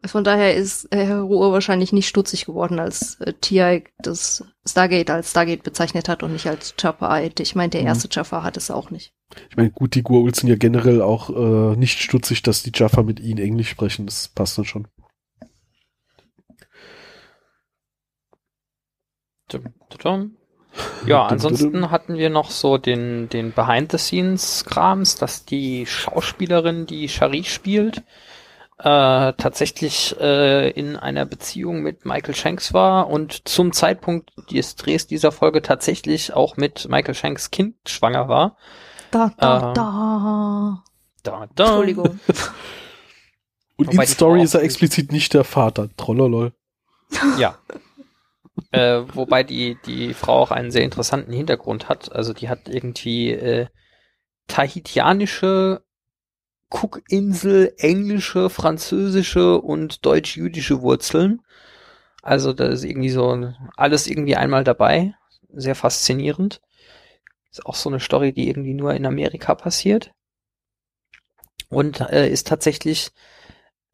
Von daher ist äh, Herr Ruhr wahrscheinlich nicht stutzig geworden, als äh, Tiaik das Stargate als Stargate bezeichnet hat und nicht als Jaffa. Ich meine, der Mhm. erste Jaffa hat es auch nicht. Ich meine, gut, die sind ja generell auch äh, nicht stutzig, dass die Jaffa mit ihnen Englisch sprechen. Das passt dann schon. Ja, ansonsten hatten wir noch so den, den Behind-the-Scenes-Krams, dass die Schauspielerin, die Shari spielt, äh, tatsächlich äh, in einer Beziehung mit Michael Shanks war und zum Zeitpunkt des Drehs dieser Folge tatsächlich auch mit Michael Shanks Kind schwanger war. Da, da, Ähm, da. Da, da. Entschuldigung. Und Wobei in die Story ist er explizit nicht der Vater. Trollolol. Ja. Äh, wobei die, die Frau auch einen sehr interessanten Hintergrund hat. Also die hat irgendwie äh, tahitianische, Cookinsel, englische, französische und deutsch-jüdische Wurzeln. Also da ist irgendwie so alles irgendwie einmal dabei. Sehr faszinierend. Ist auch so eine Story, die irgendwie nur in Amerika passiert. Und äh, ist tatsächlich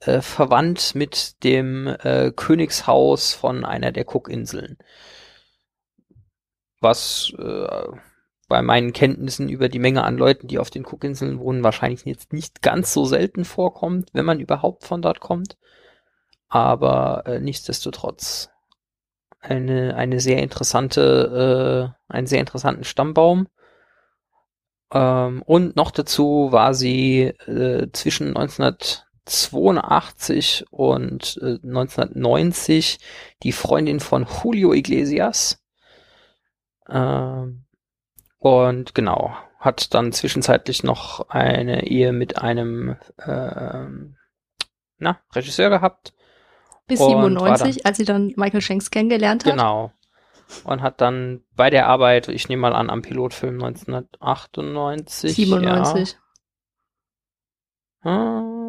äh, verwandt mit dem äh, Königshaus von einer der Cookinseln. Was äh, bei meinen Kenntnissen über die Menge an Leuten, die auf den Cookinseln wohnen, wahrscheinlich jetzt nicht ganz so selten vorkommt, wenn man überhaupt von dort kommt. Aber äh, nichtsdestotrotz eine, eine sehr interessante, äh, einen sehr interessanten Stammbaum. Ähm, und noch dazu war sie äh, zwischen 1982 und äh, 1990 die Freundin von Julio Iglesias. Ähm, und genau, hat dann zwischenzeitlich noch eine Ehe mit einem ähm, na, Regisseur gehabt. Bis Und war 97, als sie dann Michael Shanks kennengelernt hat. Genau. Und hat dann bei der Arbeit, ich nehme mal an, am Pilotfilm 1998. 97. Ja. Äh,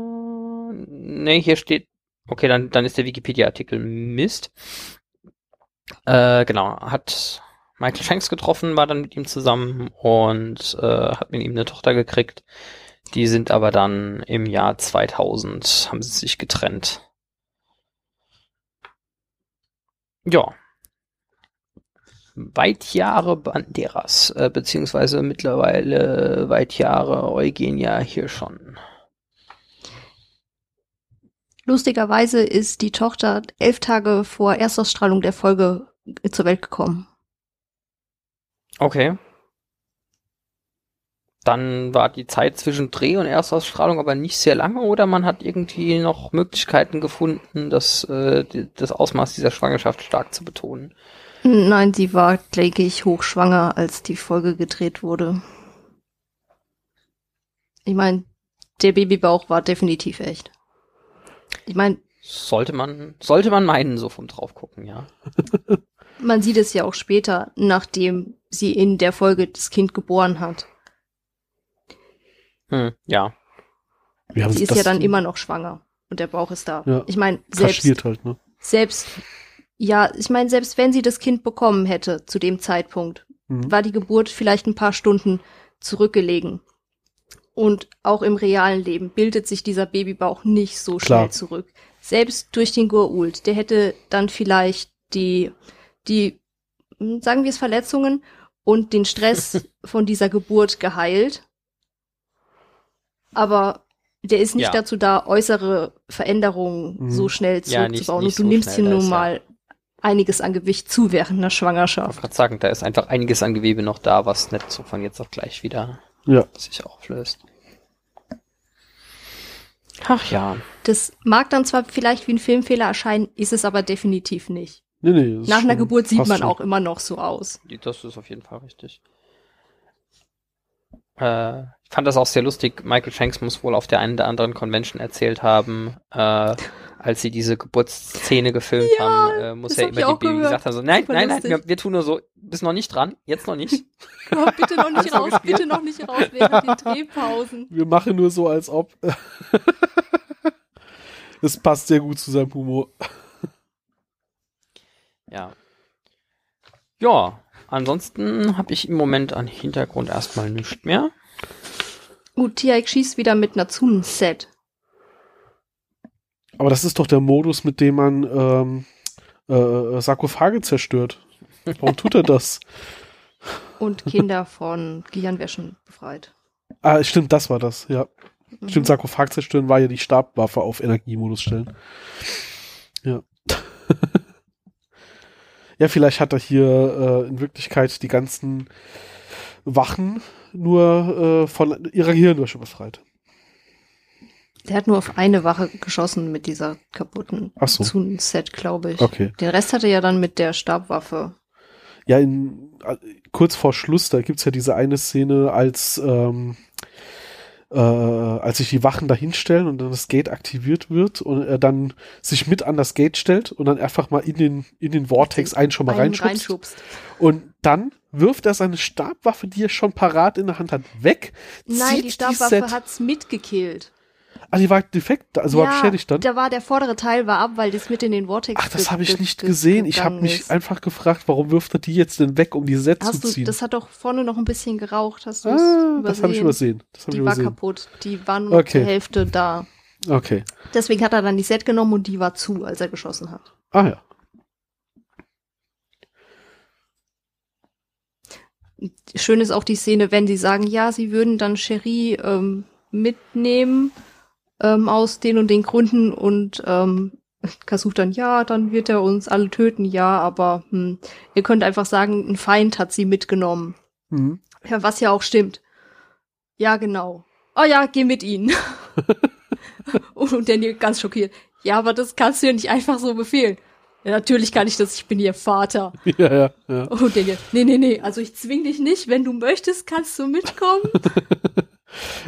nee, hier steht, okay, dann, dann ist der Wikipedia-Artikel Mist. Äh, genau, hat Michael Shanks getroffen, war dann mit ihm zusammen und äh, hat mit ihm eine Tochter gekriegt. Die sind aber dann im Jahr 2000, haben sie sich getrennt. Ja. Weitjahre Banderas, äh, beziehungsweise mittlerweile Weitjahre Eugenia hier schon. Lustigerweise ist die Tochter elf Tage vor Erstausstrahlung der Folge zur Welt gekommen. Okay. Dann war die Zeit zwischen Dreh und Erstausstrahlung aber nicht sehr lange oder man hat irgendwie noch Möglichkeiten gefunden, das, äh, das Ausmaß dieser Schwangerschaft stark zu betonen. Nein, sie war, denke ich, hochschwanger, als die Folge gedreht wurde. Ich meine, der Babybauch war definitiv echt. Ich meine, Sollte man, sollte man meinen, so vom draufgucken, ja. [LAUGHS] man sieht es ja auch später, nachdem sie in der Folge das Kind geboren hat. Hm, ja. Wir Sie ist ja dann immer noch schwanger und der Bauch ist da. Ja, Ich meine, selbst, halt, ne? selbst, ja, ich meine, selbst wenn sie das Kind bekommen hätte zu dem Zeitpunkt, Mhm. war die Geburt vielleicht ein paar Stunden zurückgelegen. Und auch im realen Leben bildet sich dieser Babybauch nicht so Klar. schnell zurück. Selbst durch den Gurult, der hätte dann vielleicht die, die, hm, sagen wir es Verletzungen und den Stress [LAUGHS] von dieser Geburt geheilt. Aber der ist nicht Ja. dazu da, äußere Veränderungen Mhm. so schnell Ja, nicht- zurückzubauen. nicht und du so nimmst da nun ist ja- mal einiges an Gewicht zu während einer Ich Schwangerschaft. wollte gerade sagen, da ist einfach einiges an Gewebe noch da, was nicht so von jetzt auf gleich wieder Ja. sich auflöst. Ach ja. Das mag dann zwar vielleicht wie ein Filmfehler erscheinen, ist es aber definitiv nicht. Nee, nee. Nach einer Geburt sieht man schon. auch immer noch so aus. Das ist auf jeden Fall richtig. Äh, ich fand das auch sehr lustig. Michael Shanks muss wohl auf der einen oder anderen Convention erzählt haben, äh, als sie diese Geburtsszene gefilmt Ja, haben, äh, muss er hab immer die Baby gehört. gesagt haben, so, nein, Super nein, nein, wir, wir tun nur so, bist noch nicht dran, jetzt noch nicht. [LAUGHS] [LAUGHS] Bitte noch nicht raus, bitte noch nicht raus während den Drehpausen. Wir machen nur so, als ob. [LAUGHS] Es passt sehr gut zu seinem Humor. Ja. Ja, ansonsten habe ich im Moment an Hintergrund erstmal nichts mehr. Gut, Tiaik schießt wieder mit einer Zunen-Set. Aber das ist doch der Modus, mit dem man ähm, äh, Sarkophage zerstört. Warum tut er das? und Kinder von Gehirnwäschen befreit. Ah, stimmt, das war das, ja. Mhm. Stimmt, Sarkophag zerstören war ja die Stabwaffe auf Energiemodus stellen. Ja. Ja, vielleicht hat er hier äh, in Wirklichkeit die ganzen Wachen nur äh, von ihrer Gehirnwäsche befreit. Der hat nur auf eine Wache geschossen mit dieser kaputten Ach so. Zunen-Set, glaube ich. Okay. Den Rest hat er ja dann mit der Stabwaffe. Ja, in, äh, kurz vor Schluss, da gibt's ja diese eine Szene, als, ähm, äh, als sich die Wachen da hinstellen und dann das Gate aktiviert wird und er dann sich mit an das Gate stellt und dann einfach mal in den, in den Vortex einen schon mal Einen reinschubst. reinschubst. Und dann wirft er seine Stabwaffe, die er schon parat in der Hand hat, weg. Nein, die Stabwaffe hat's mitgekillt. Ah, die war defekt, also war beschädigt dann. Da war der vordere Teil war ab, weil das mit in den Vortex Ach, das habe ich nicht ge- gesehen. Ich habe mich ist. einfach gefragt, warum wirft er die jetzt denn weg, um die Set Hast zu du, ziehen? das hat doch vorne noch ein bisschen geraucht, hast du es ah, übersehen? das habe ich übersehen. Das ich Die war übersehen. kaputt. Die war nur Okay. zur Hälfte da. Okay. Deswegen hat er dann die Set genommen und die war zu, als er geschossen hat. Ah ja. Schön ist auch die Szene, wenn sie sagen, ja, sie würden dann Cherie ähm, mitnehmen ähm, aus den und den Gründen und ähm, [LAUGHS] Kasuf dann, ja, dann wird er uns alle töten, ja, aber hm, ihr könnt einfach sagen, ein Feind hat sie mitgenommen. Mhm. Ja, was ja auch stimmt. Ja, genau. Oh ja, geh mit ihnen. [LAUGHS] und Daniel ganz schockiert. Ja, aber das kannst du ja nicht einfach so befehlen. Ja, natürlich kann ich das, ich bin ihr Vater. [LAUGHS] Ja, ja, ja. Und Daniel, nee, nee, nee, also ich zwing dich nicht, wenn du möchtest, kannst du mitkommen.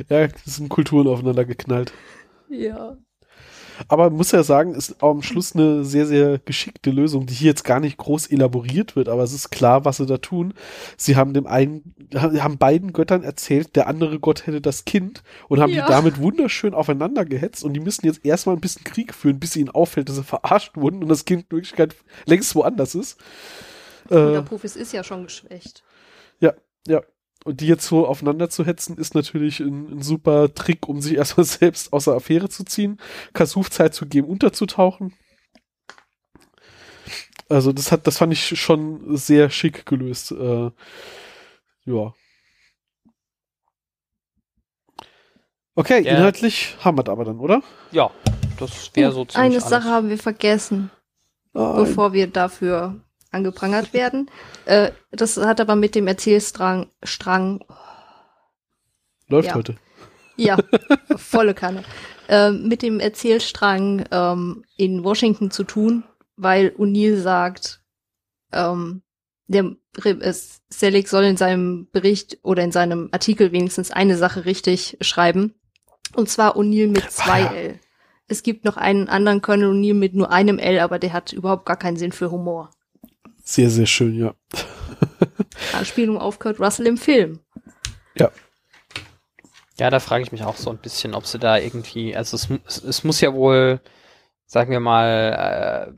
Ja, es sind Kulturen aufeinander geknallt. Ja. Aber man muss ja sagen, ist am Schluss eine sehr, sehr geschickte Lösung, die hier jetzt gar nicht groß elaboriert wird, aber es ist klar, was sie da tun. Sie haben dem einen, haben beiden Göttern erzählt, der andere Gott hätte das Kind und haben Ja. die damit wunderschön aufeinander gehetzt und die müssen jetzt erstmal ein bisschen Krieg führen, bis ihnen auffällt, dass sie verarscht wurden und das Kind in Wirklichkeit längst woanders ist. Und der Äh, Profis ist ja schon geschwächt. ja, ja. Und die jetzt so aufeinander zu hetzen, ist natürlich ein, ein super Trick, um sich [LAUGHS] erstmal selbst aus der Affäre zu ziehen, Kasuf Zeit zu geben, unterzutauchen. Also das hat, das fand ich schon sehr schick gelöst. Äh, ja. Okay, Ja. inhaltlich haben wir es aber dann, oder? Ja, Das wäre so ziemlich Eine alles. Sache haben wir vergessen, Nein. bevor wir dafür angeprangert werden. Äh, das hat aber mit dem Erzählstrang Strang, Läuft ja. heute. ja, [LAUGHS] volle Kanne, äh, mit dem Erzählstrang ähm, in Washington zu tun, weil O'Neill sagt, ähm, der Selig soll in seinem Bericht oder in seinem Artikel wenigstens eine Sache richtig schreiben. Und zwar O'Neill mit zwei. L. Es gibt noch einen anderen Colonel O'Neill mit nur einem L, aber der hat überhaupt gar keinen Sinn für Humor. Sehr, sehr schön, ja. [LAUGHS] Anspielung auf Kurt Russell im Film. Ja, da frage ich mich auch so ein bisschen, ob sie da irgendwie, also es, es, es muss ja wohl, sagen wir mal,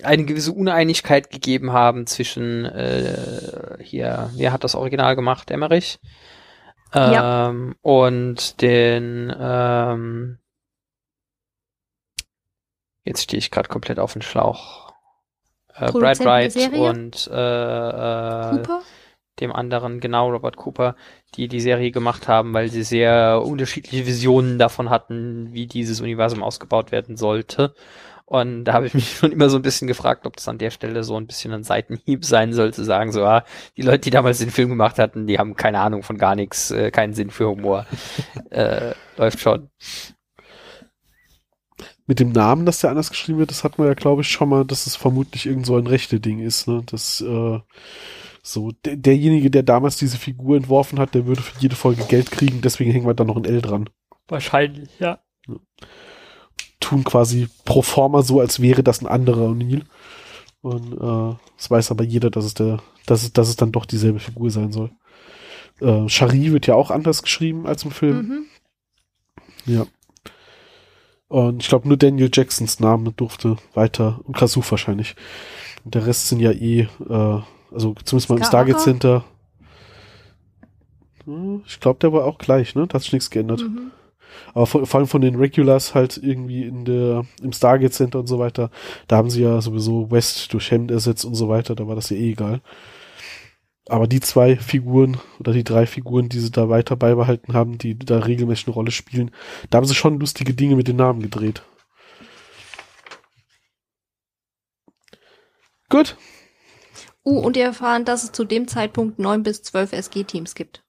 äh, eine gewisse Uneinigkeit gegeben haben zwischen äh, hier, wer hat das Original gemacht, Emmerich? Ja. Ähm, und den ähm, jetzt stehe ich gerade komplett auf den Schlauch. Äh, Brad Wright und äh, äh, Cooper? dem anderen, genau, Robert Cooper, die die Serie gemacht haben, weil sie sehr unterschiedliche Visionen davon hatten, wie dieses Universum ausgebaut werden sollte. Und da habe ich mich schon immer so ein bisschen gefragt, ob das an der Stelle so ein bisschen ein Seitenhieb sein soll, zu sagen, so, ah, die Leute, die damals den Film gemacht hatten, die haben keine Ahnung von gar nichts, äh, keinen Sinn für Humor. [LAUGHS] äh, läuft schon. Mit dem Namen, dass der anders geschrieben wird, das hatten wir ja, glaube ich, schon mal, dass es vermutlich irgend so ein rechte Ding ist, ne? Das, äh, so, der, derjenige, der damals diese Figur entworfen hat, der würde für jede Folge Geld kriegen, deswegen hängen wir da noch ein L dran. Wahrscheinlich, ja. Tun quasi pro forma so, als wäre das ein anderer O'Neill. Und äh, es weiß aber jeder, dass es der, dass es, dass es dann doch dieselbe Figur sein soll. Äh, Shari wird ja auch anders geschrieben als im Film. Mhm. Ja. Und ich glaube, nur Daniel Jacksons Name durfte weiter und Kasuf wahrscheinlich. Und der Rest sind ja eh, äh, also zumindest mal im? Stargate Center. Ich glaube, der war auch gleich, ne? Da hat sich nichts geändert. Mhm. Aber vor, vor allem von den Regulars halt irgendwie in der, im Stargate Center und so weiter, da haben sie ja sowieso West durch Hemd ersetzt und so weiter, da war das ja eh egal. Aber die zwei Figuren oder die drei Figuren, die sie da weiter beibehalten haben, die da regelmäßig eine Rolle spielen, da haben sie schon lustige Dinge mit den Namen gedreht. Gut. Uh, und wir erfahren, dass es zu dem Zeitpunkt neun bis zwölf SG-Teams gibt.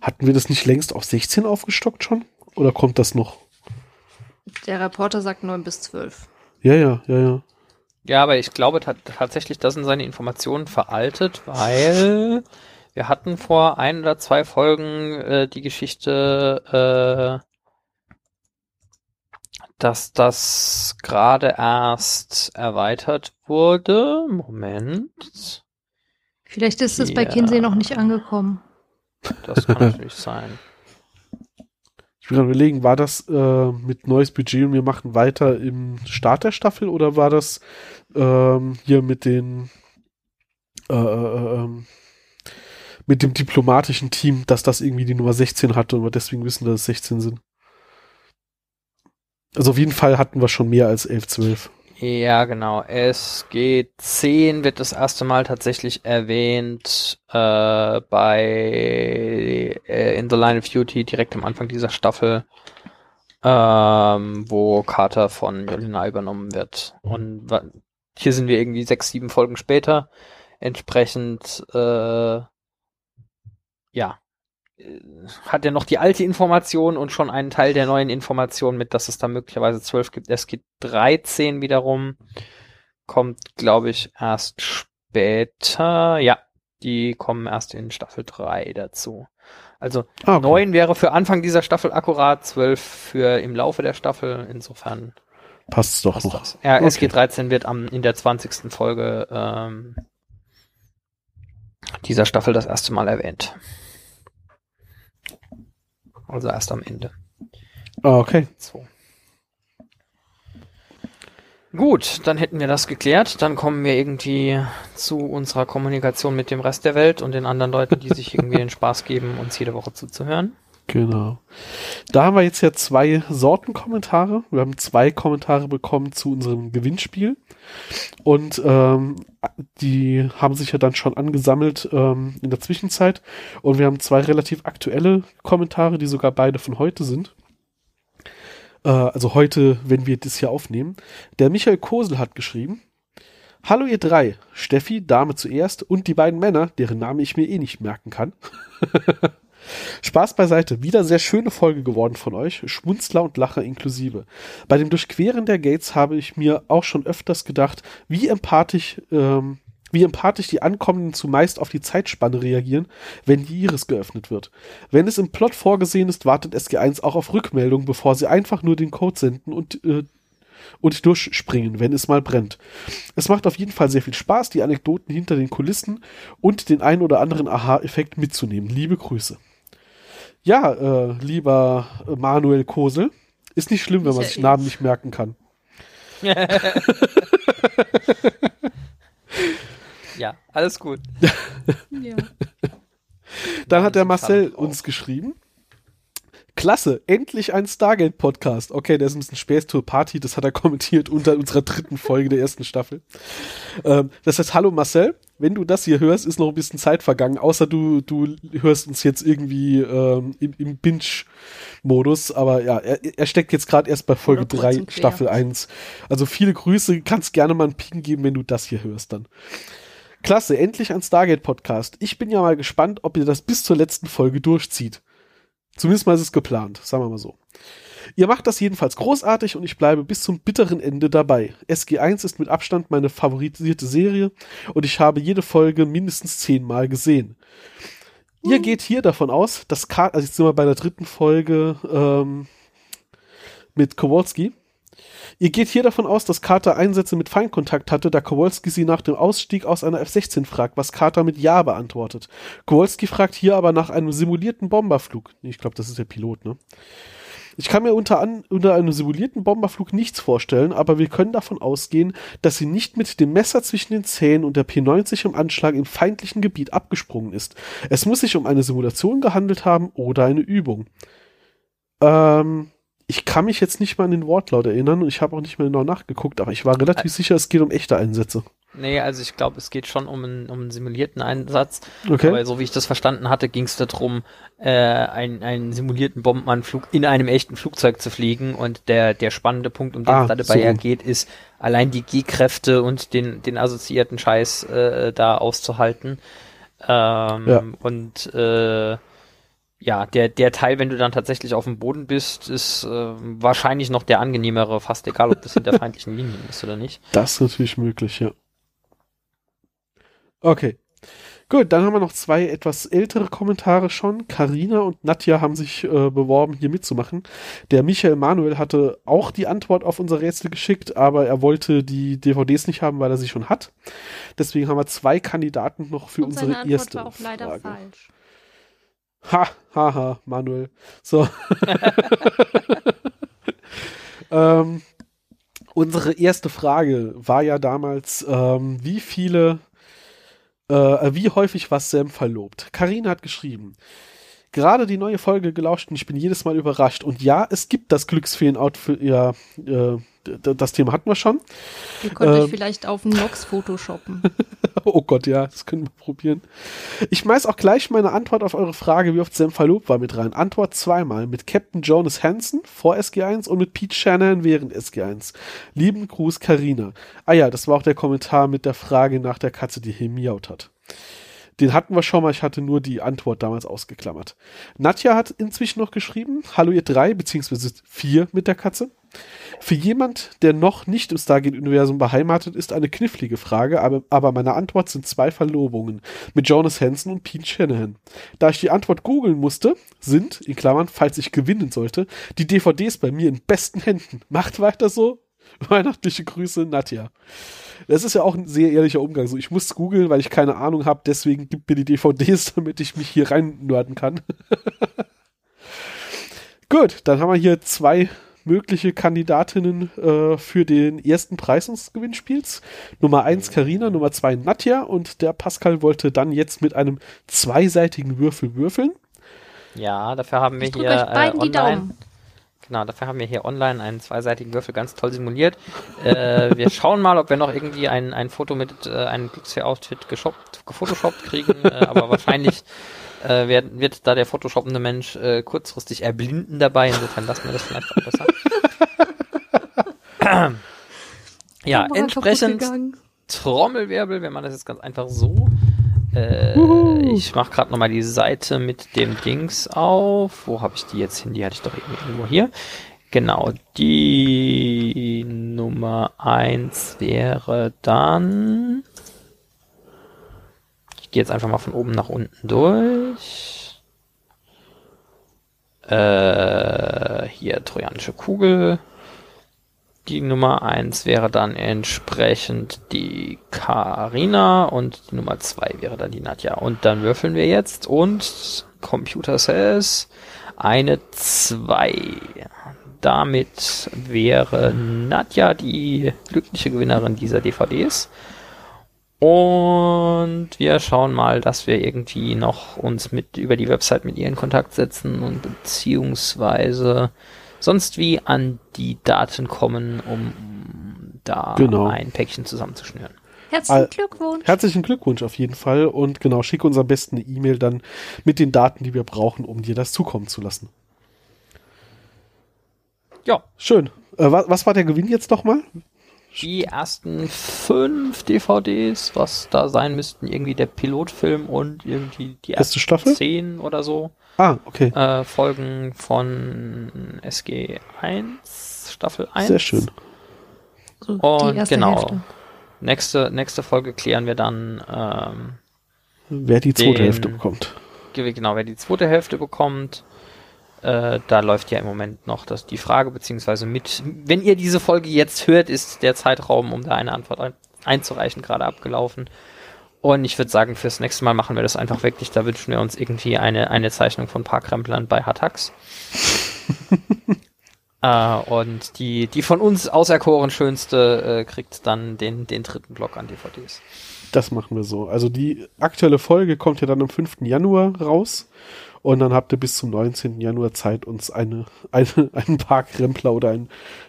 Hatten wir das nicht längst auf 16 aufgestockt schon? Oder kommt das noch? Der Reporter sagt neun bis zwölf. Ja, ja, ja, ja. Ja, aber ich glaube ta- tatsächlich, da sind seine Informationen veraltet, weil wir hatten vor ein oder zwei Folgen äh, die Geschichte, äh, dass das gerade erst erweitert wurde. Moment, Vielleicht ist es bei Ja. Kinsey noch nicht angekommen. das kann natürlich sein. Bin gerade überlegen, war das äh, mit neues Budget und wir machen weiter im Start der Staffel oder war das ähm, hier mit den äh, äh, ähm, mit dem diplomatischen Team, dass das irgendwie die Nummer 16 hatte und wir deswegen wissen, dass es 16 sind? Also auf jeden Fall hatten wir schon mehr als 11, 12. Ja, genau. SG10 wird das erste Mal tatsächlich erwähnt äh, bei äh, In the Line of Duty direkt am Anfang dieser Staffel, ähm, wo Carter von Jolina übernommen wird. Und hier sind wir irgendwie sechs, sieben Folgen später. Entsprechend, äh, ja, hat er noch die alte Information und schon einen Teil der neuen Information mit, dass es da möglicherweise 12 gibt. Es gibt 13 wiederum. Kommt, glaube ich, erst später. Ja, die kommen erst in Staffel 3 dazu. Also Ah, okay. 9 wäre für Anfang dieser Staffel akkurat, 12 für im Laufe der Staffel. Insofern Passt doch passt noch. das. Ja, Okay. SG 13 wird am, in der 20. Folge ähm, dieser Staffel das erste Mal erwähnt. Also erst am Ende. Ah, okay. So. Gut, dann hätten wir das geklärt. Dann kommen wir irgendwie zu unserer Kommunikation mit dem Rest der Welt und den anderen Leuten, die sich irgendwie [LAUGHS] den Spaß geben, uns jede Woche zuzuhören. Genau. Da haben wir jetzt ja zwei Sorten Kommentare. Wir haben zwei Kommentare bekommen zu unserem Gewinnspiel. Und ähm, die haben sich ja dann schon angesammelt ähm, in der Zwischenzeit. Und wir haben zwei relativ aktuelle Kommentare, die sogar beide von heute sind. Äh, also heute, wenn wir das hier aufnehmen. Der Michael Kosel hat geschrieben. Hallo ihr drei, Steffi, Dame zuerst und die beiden Männer, deren Name ich mir eh nicht merken kann. [LAUGHS] Spaß beiseite, wieder sehr schöne Folge geworden von euch, Schmunzler und Lacher inklusive. Bei dem Durchqueren der Gates habe ich mir auch schon öfters gedacht, wie empathisch, ähm, wie empathisch die Ankommenden zumeist auf die Zeitspanne reagieren, wenn die Iris geöffnet wird. Wenn es im Plot vorgesehen ist, wartet SG1 auch auf Rückmeldung, bevor sie einfach nur den Code senden und äh, und durchspringen, wenn es mal brennt. Es macht auf jeden Fall sehr viel Spaß, die Anekdoten hinter den Kulissen und den ein oder anderen Aha-Effekt mitzunehmen. Liebe Grüße. Ja, äh, lieber Manuel Kosel, ist nicht schlimm, wenn man sich Namen nicht merken kann. [LAUGHS] ja, alles gut. [LAUGHS] ja. Dann hat der Marcel uns geschrieben. Klasse, endlich ein Stargate-Podcast. Okay, der ist ein bisschen Space Party, das hat er [LAUGHS] kommentiert unter unserer dritten Folge der ersten Staffel. Ähm, das heißt, hallo Marcel, wenn du das hier hörst, ist noch ein bisschen Zeit vergangen, außer du, du hörst uns jetzt irgendwie ähm, im, im Binge-Modus, aber ja, er, er steckt jetzt gerade erst bei Folge 3, Staffel 1. Also viele Grüße, kannst gerne mal einen Ping geben, wenn du das hier hörst dann. Klasse, endlich ein Stargate-Podcast. Ich bin ja mal gespannt, ob ihr das bis zur letzten Folge durchzieht. Zumindest mal ist es geplant, sagen wir mal so. Ihr macht das jedenfalls großartig und ich bleibe bis zum bitteren Ende dabei. SG1 ist mit Abstand meine favorisierte Serie und ich habe jede Folge mindestens zehnmal gesehen. Ihr hm. geht hier davon aus, dass Carter, also jetzt sind wir bei der dritten Folge ähm, mit Kowalski, Ihr geht hier davon aus, dass Carter Einsätze mit Feindkontakt hatte, da Kowalski sie nach dem Ausstieg aus einer F-16 fragt, was Carter mit Ja beantwortet. Kowalski fragt hier aber nach einem simulierten Bomberflug. Ich glaube, das ist der Pilot, ne? Ich kann mir unter, an, unter einem simulierten Bomberflug nichts vorstellen, aber wir können davon ausgehen, dass sie nicht mit dem Messer zwischen den Zähnen und der P90 im Anschlag im feindlichen Gebiet abgesprungen ist. Es muss sich um eine Simulation gehandelt haben oder eine Übung. Ähm, ich kann mich jetzt nicht mal an den Wortlaut erinnern und ich habe auch nicht mehr genau nachgeguckt, aber ich war relativ sicher, es geht um echte Einsätze. Nee, also ich glaube, es geht schon um einen, um einen simulierten Einsatz. Okay. Aber so wie ich das verstanden hatte, ging es darum, äh, einen, einen simulierten Bombenanflug in einem echten Flugzeug zu fliegen. Und der, der spannende Punkt, um den ah, es da dabei so. geht, ist allein die G-Kräfte und den, den assoziierten Scheiß äh, da auszuhalten. Ähm, ja. Und äh, ja, der, der Teil, wenn du dann tatsächlich auf dem Boden bist, ist äh, wahrscheinlich noch der angenehmere, fast egal, ob das in der [LAUGHS] feindlichen Linie ist oder nicht. Das ist natürlich möglich, ja. Okay. Gut, dann haben wir noch zwei etwas ältere Kommentare schon. Karina und Nadja haben sich äh, beworben, hier mitzumachen. Der Michael Manuel hatte auch die Antwort auf unser Rätsel geschickt, aber er wollte die DVDs nicht haben, weil er sie schon hat. Deswegen haben wir zwei Kandidaten noch für und unsere seine Antwort erste war auch leider Frage. falsch. Ha, haha, Manuel. So. [LAUGHS] ähm, unsere erste Frage war ja damals, ähm, wie viele, äh, wie häufig war Sam verlobt? Karina hat geschrieben, gerade die neue Folge gelauscht und ich bin jedes Mal überrascht. Und ja, es gibt das Glücksfeen-Outfit, ja, äh, das Thema hatten wir schon. Ihr könnt ähm, euch vielleicht auf Nox photoshoppen. [LAUGHS] oh Gott, ja, das können wir probieren. Ich schmeiß auch gleich meine Antwort auf eure Frage, wie oft Sam verlobt war, mit rein. Antwort zweimal. Mit Captain Jonas Hansen vor SG1 und mit Pete Shannon während SG1. Lieben Gruß, Karina. Ah ja, das war auch der Kommentar mit der Frage nach der Katze, die hier miaut hat. Den hatten wir schon mal, ich hatte nur die Antwort damals ausgeklammert. Nadja hat inzwischen noch geschrieben, hallo ihr drei, beziehungsweise vier mit der Katze. Für jemand, der noch nicht im Stargate-Universum beheimatet ist, eine knifflige Frage, aber, aber meine Antwort sind zwei Verlobungen mit Jonas Hansen und Pete Shanahan. Da ich die Antwort googeln musste, sind, in Klammern, falls ich gewinnen sollte, die DVDs bei mir in besten Händen. Macht weiter so. [LAUGHS] Weihnachtliche Grüße, Nadja. Das ist ja auch ein sehr ehrlicher Umgang. So, ich muss googeln, weil ich keine Ahnung habe, deswegen gibt mir die DVDs, [LAUGHS] damit ich mich hier rein kann. [LAUGHS] Gut, dann haben wir hier zwei mögliche Kandidatinnen äh, für den ersten Preis unseres Gewinnspiels. Nummer eins Karina, Nummer zwei Nadja und der Pascal wollte dann jetzt mit einem zweiseitigen Würfel würfeln. Ja, dafür haben wir ich hier äh, online. Genau, dafür haben wir hier online einen zweiseitigen Würfel ganz toll simuliert. äh, [LAUGHS] wir schauen mal, ob wir noch irgendwie ein, ein Foto mit äh, einem Glücksfee-Outfit gefotoshoppt kriegen, äh, aber wahrscheinlich [LAUGHS] äh, wird, wird da der photoshoppende Mensch äh, kurzfristig erblinden dabei. Insofern lassen wir das vielleicht auch besser. [CLEARS THROAT] ja, entsprechend. Trommelwirbel, wenn man das jetzt ganz einfach so. Äh, ich mache gerade nochmal die Seite mit dem Dings auf. Wo habe ich die jetzt hin? Die hatte ich doch irgendwo hier. Genau, die Nummer eins wäre dann. Ich gehe jetzt einfach mal von oben nach unten durch. Äh, hier trojanische Kugel. Die Nummer eins wäre dann entsprechend die Karina und die Nummer zwei wäre dann die Nadja. Und dann würfeln wir jetzt und Computer says eine zwei. Damit wäre Nadja die glückliche Gewinnerin dieser DVDs. Und wir schauen mal, dass wir irgendwie noch uns mit über die Website mit ihr in Kontakt setzen und beziehungsweise sonst wie an die Daten kommen, um da Genau. ein Päckchen zusammenzuschnüren. Herzlichen Glückwunsch. Herzlichen Glückwunsch auf jeden Fall und genau, schick uns am besten eine E-Mail dann mit den Daten, die wir brauchen, um dir das zukommen zu lassen. Ja, Schön. Äh, was, was war der Gewinn jetzt nochmal? Die ersten fünf DVDs, was da sein müssten, irgendwie der Pilotfilm und irgendwie die Erste ersten Staffel? zehn oder so. Ah, okay. äh, Folgen von SG 1, Staffel 1. Sehr schön. So, Und genau. Hälfte. Nächste, nächste Folge klären wir dann, ähm, Wer die zweite Den- Hälfte bekommt. ge- genau, wer die zweite Hälfte bekommt. Äh, da läuft ja im Moment noch das, die Frage, beziehungsweise mit, wenn ihr diese Folge jetzt hört, ist der Zeitraum, um da eine Antwort ein, einzureichen, gerade abgelaufen. Und ich würde sagen, fürs nächste Mal machen wir das einfach wirklich. Da wünschen wir uns irgendwie eine, eine Zeichnung von Parkremplern bei Hatax. [LAUGHS] äh, und die, die von uns auserkoren schönste äh, kriegt dann den, den dritten Block an DVDs. Das machen wir so. Also die aktuelle Folge kommt ja dann am 5. Januar raus. Und dann habt ihr bis zum 19. Januar Zeit, uns eine, eine, [LAUGHS] einen Parkrempler oder einen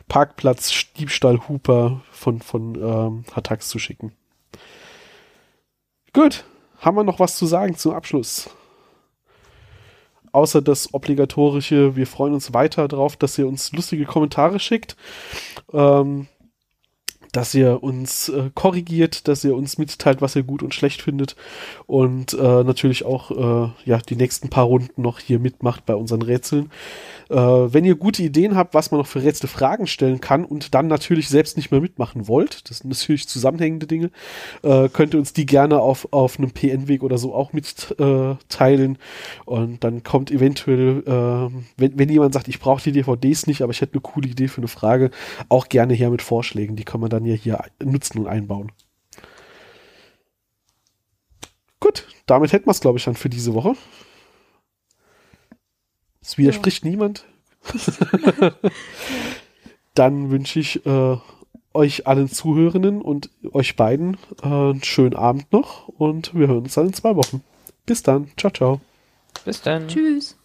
Parkplatz-Diebstahl-Huper von, von ähm, Hatax zu schicken. Gut. Haben wir noch was zu sagen zum Abschluss? Außer das obligatorische, wir freuen uns weiter drauf, dass ihr uns lustige Kommentare schickt. Ähm, dass ihr uns äh, korrigiert, dass ihr uns mitteilt, was ihr gut und schlecht findet und äh, natürlich auch äh, ja die nächsten paar Runden noch hier mitmacht bei unseren Rätseln. Äh, wenn ihr gute Ideen habt, was man noch für Rätsel Fragen stellen kann und dann natürlich selbst nicht mehr mitmachen wollt, das sind natürlich zusammenhängende Dinge, äh, könnt ihr uns die gerne auf, auf einem PN-Weg oder so auch mitteilen. Äh, und dann kommt eventuell, äh, wenn, wenn jemand sagt, ich brauche die DVDs nicht, aber ich hätte eine coole Idee für eine Frage, auch gerne her mit Vorschlägen. Die kann man dann ja hier nutzen und einbauen. Gut, damit hätten wir es, glaube ich, dann für diese Woche. Es widerspricht niemand. [LAUGHS] dann wünsche ich äh, euch allen Zuhörenden und euch beiden äh, einen schönen Abend noch und wir hören uns dann in zwei Wochen. Bis dann. Ciao, ciao. Bis dann. Tschüss.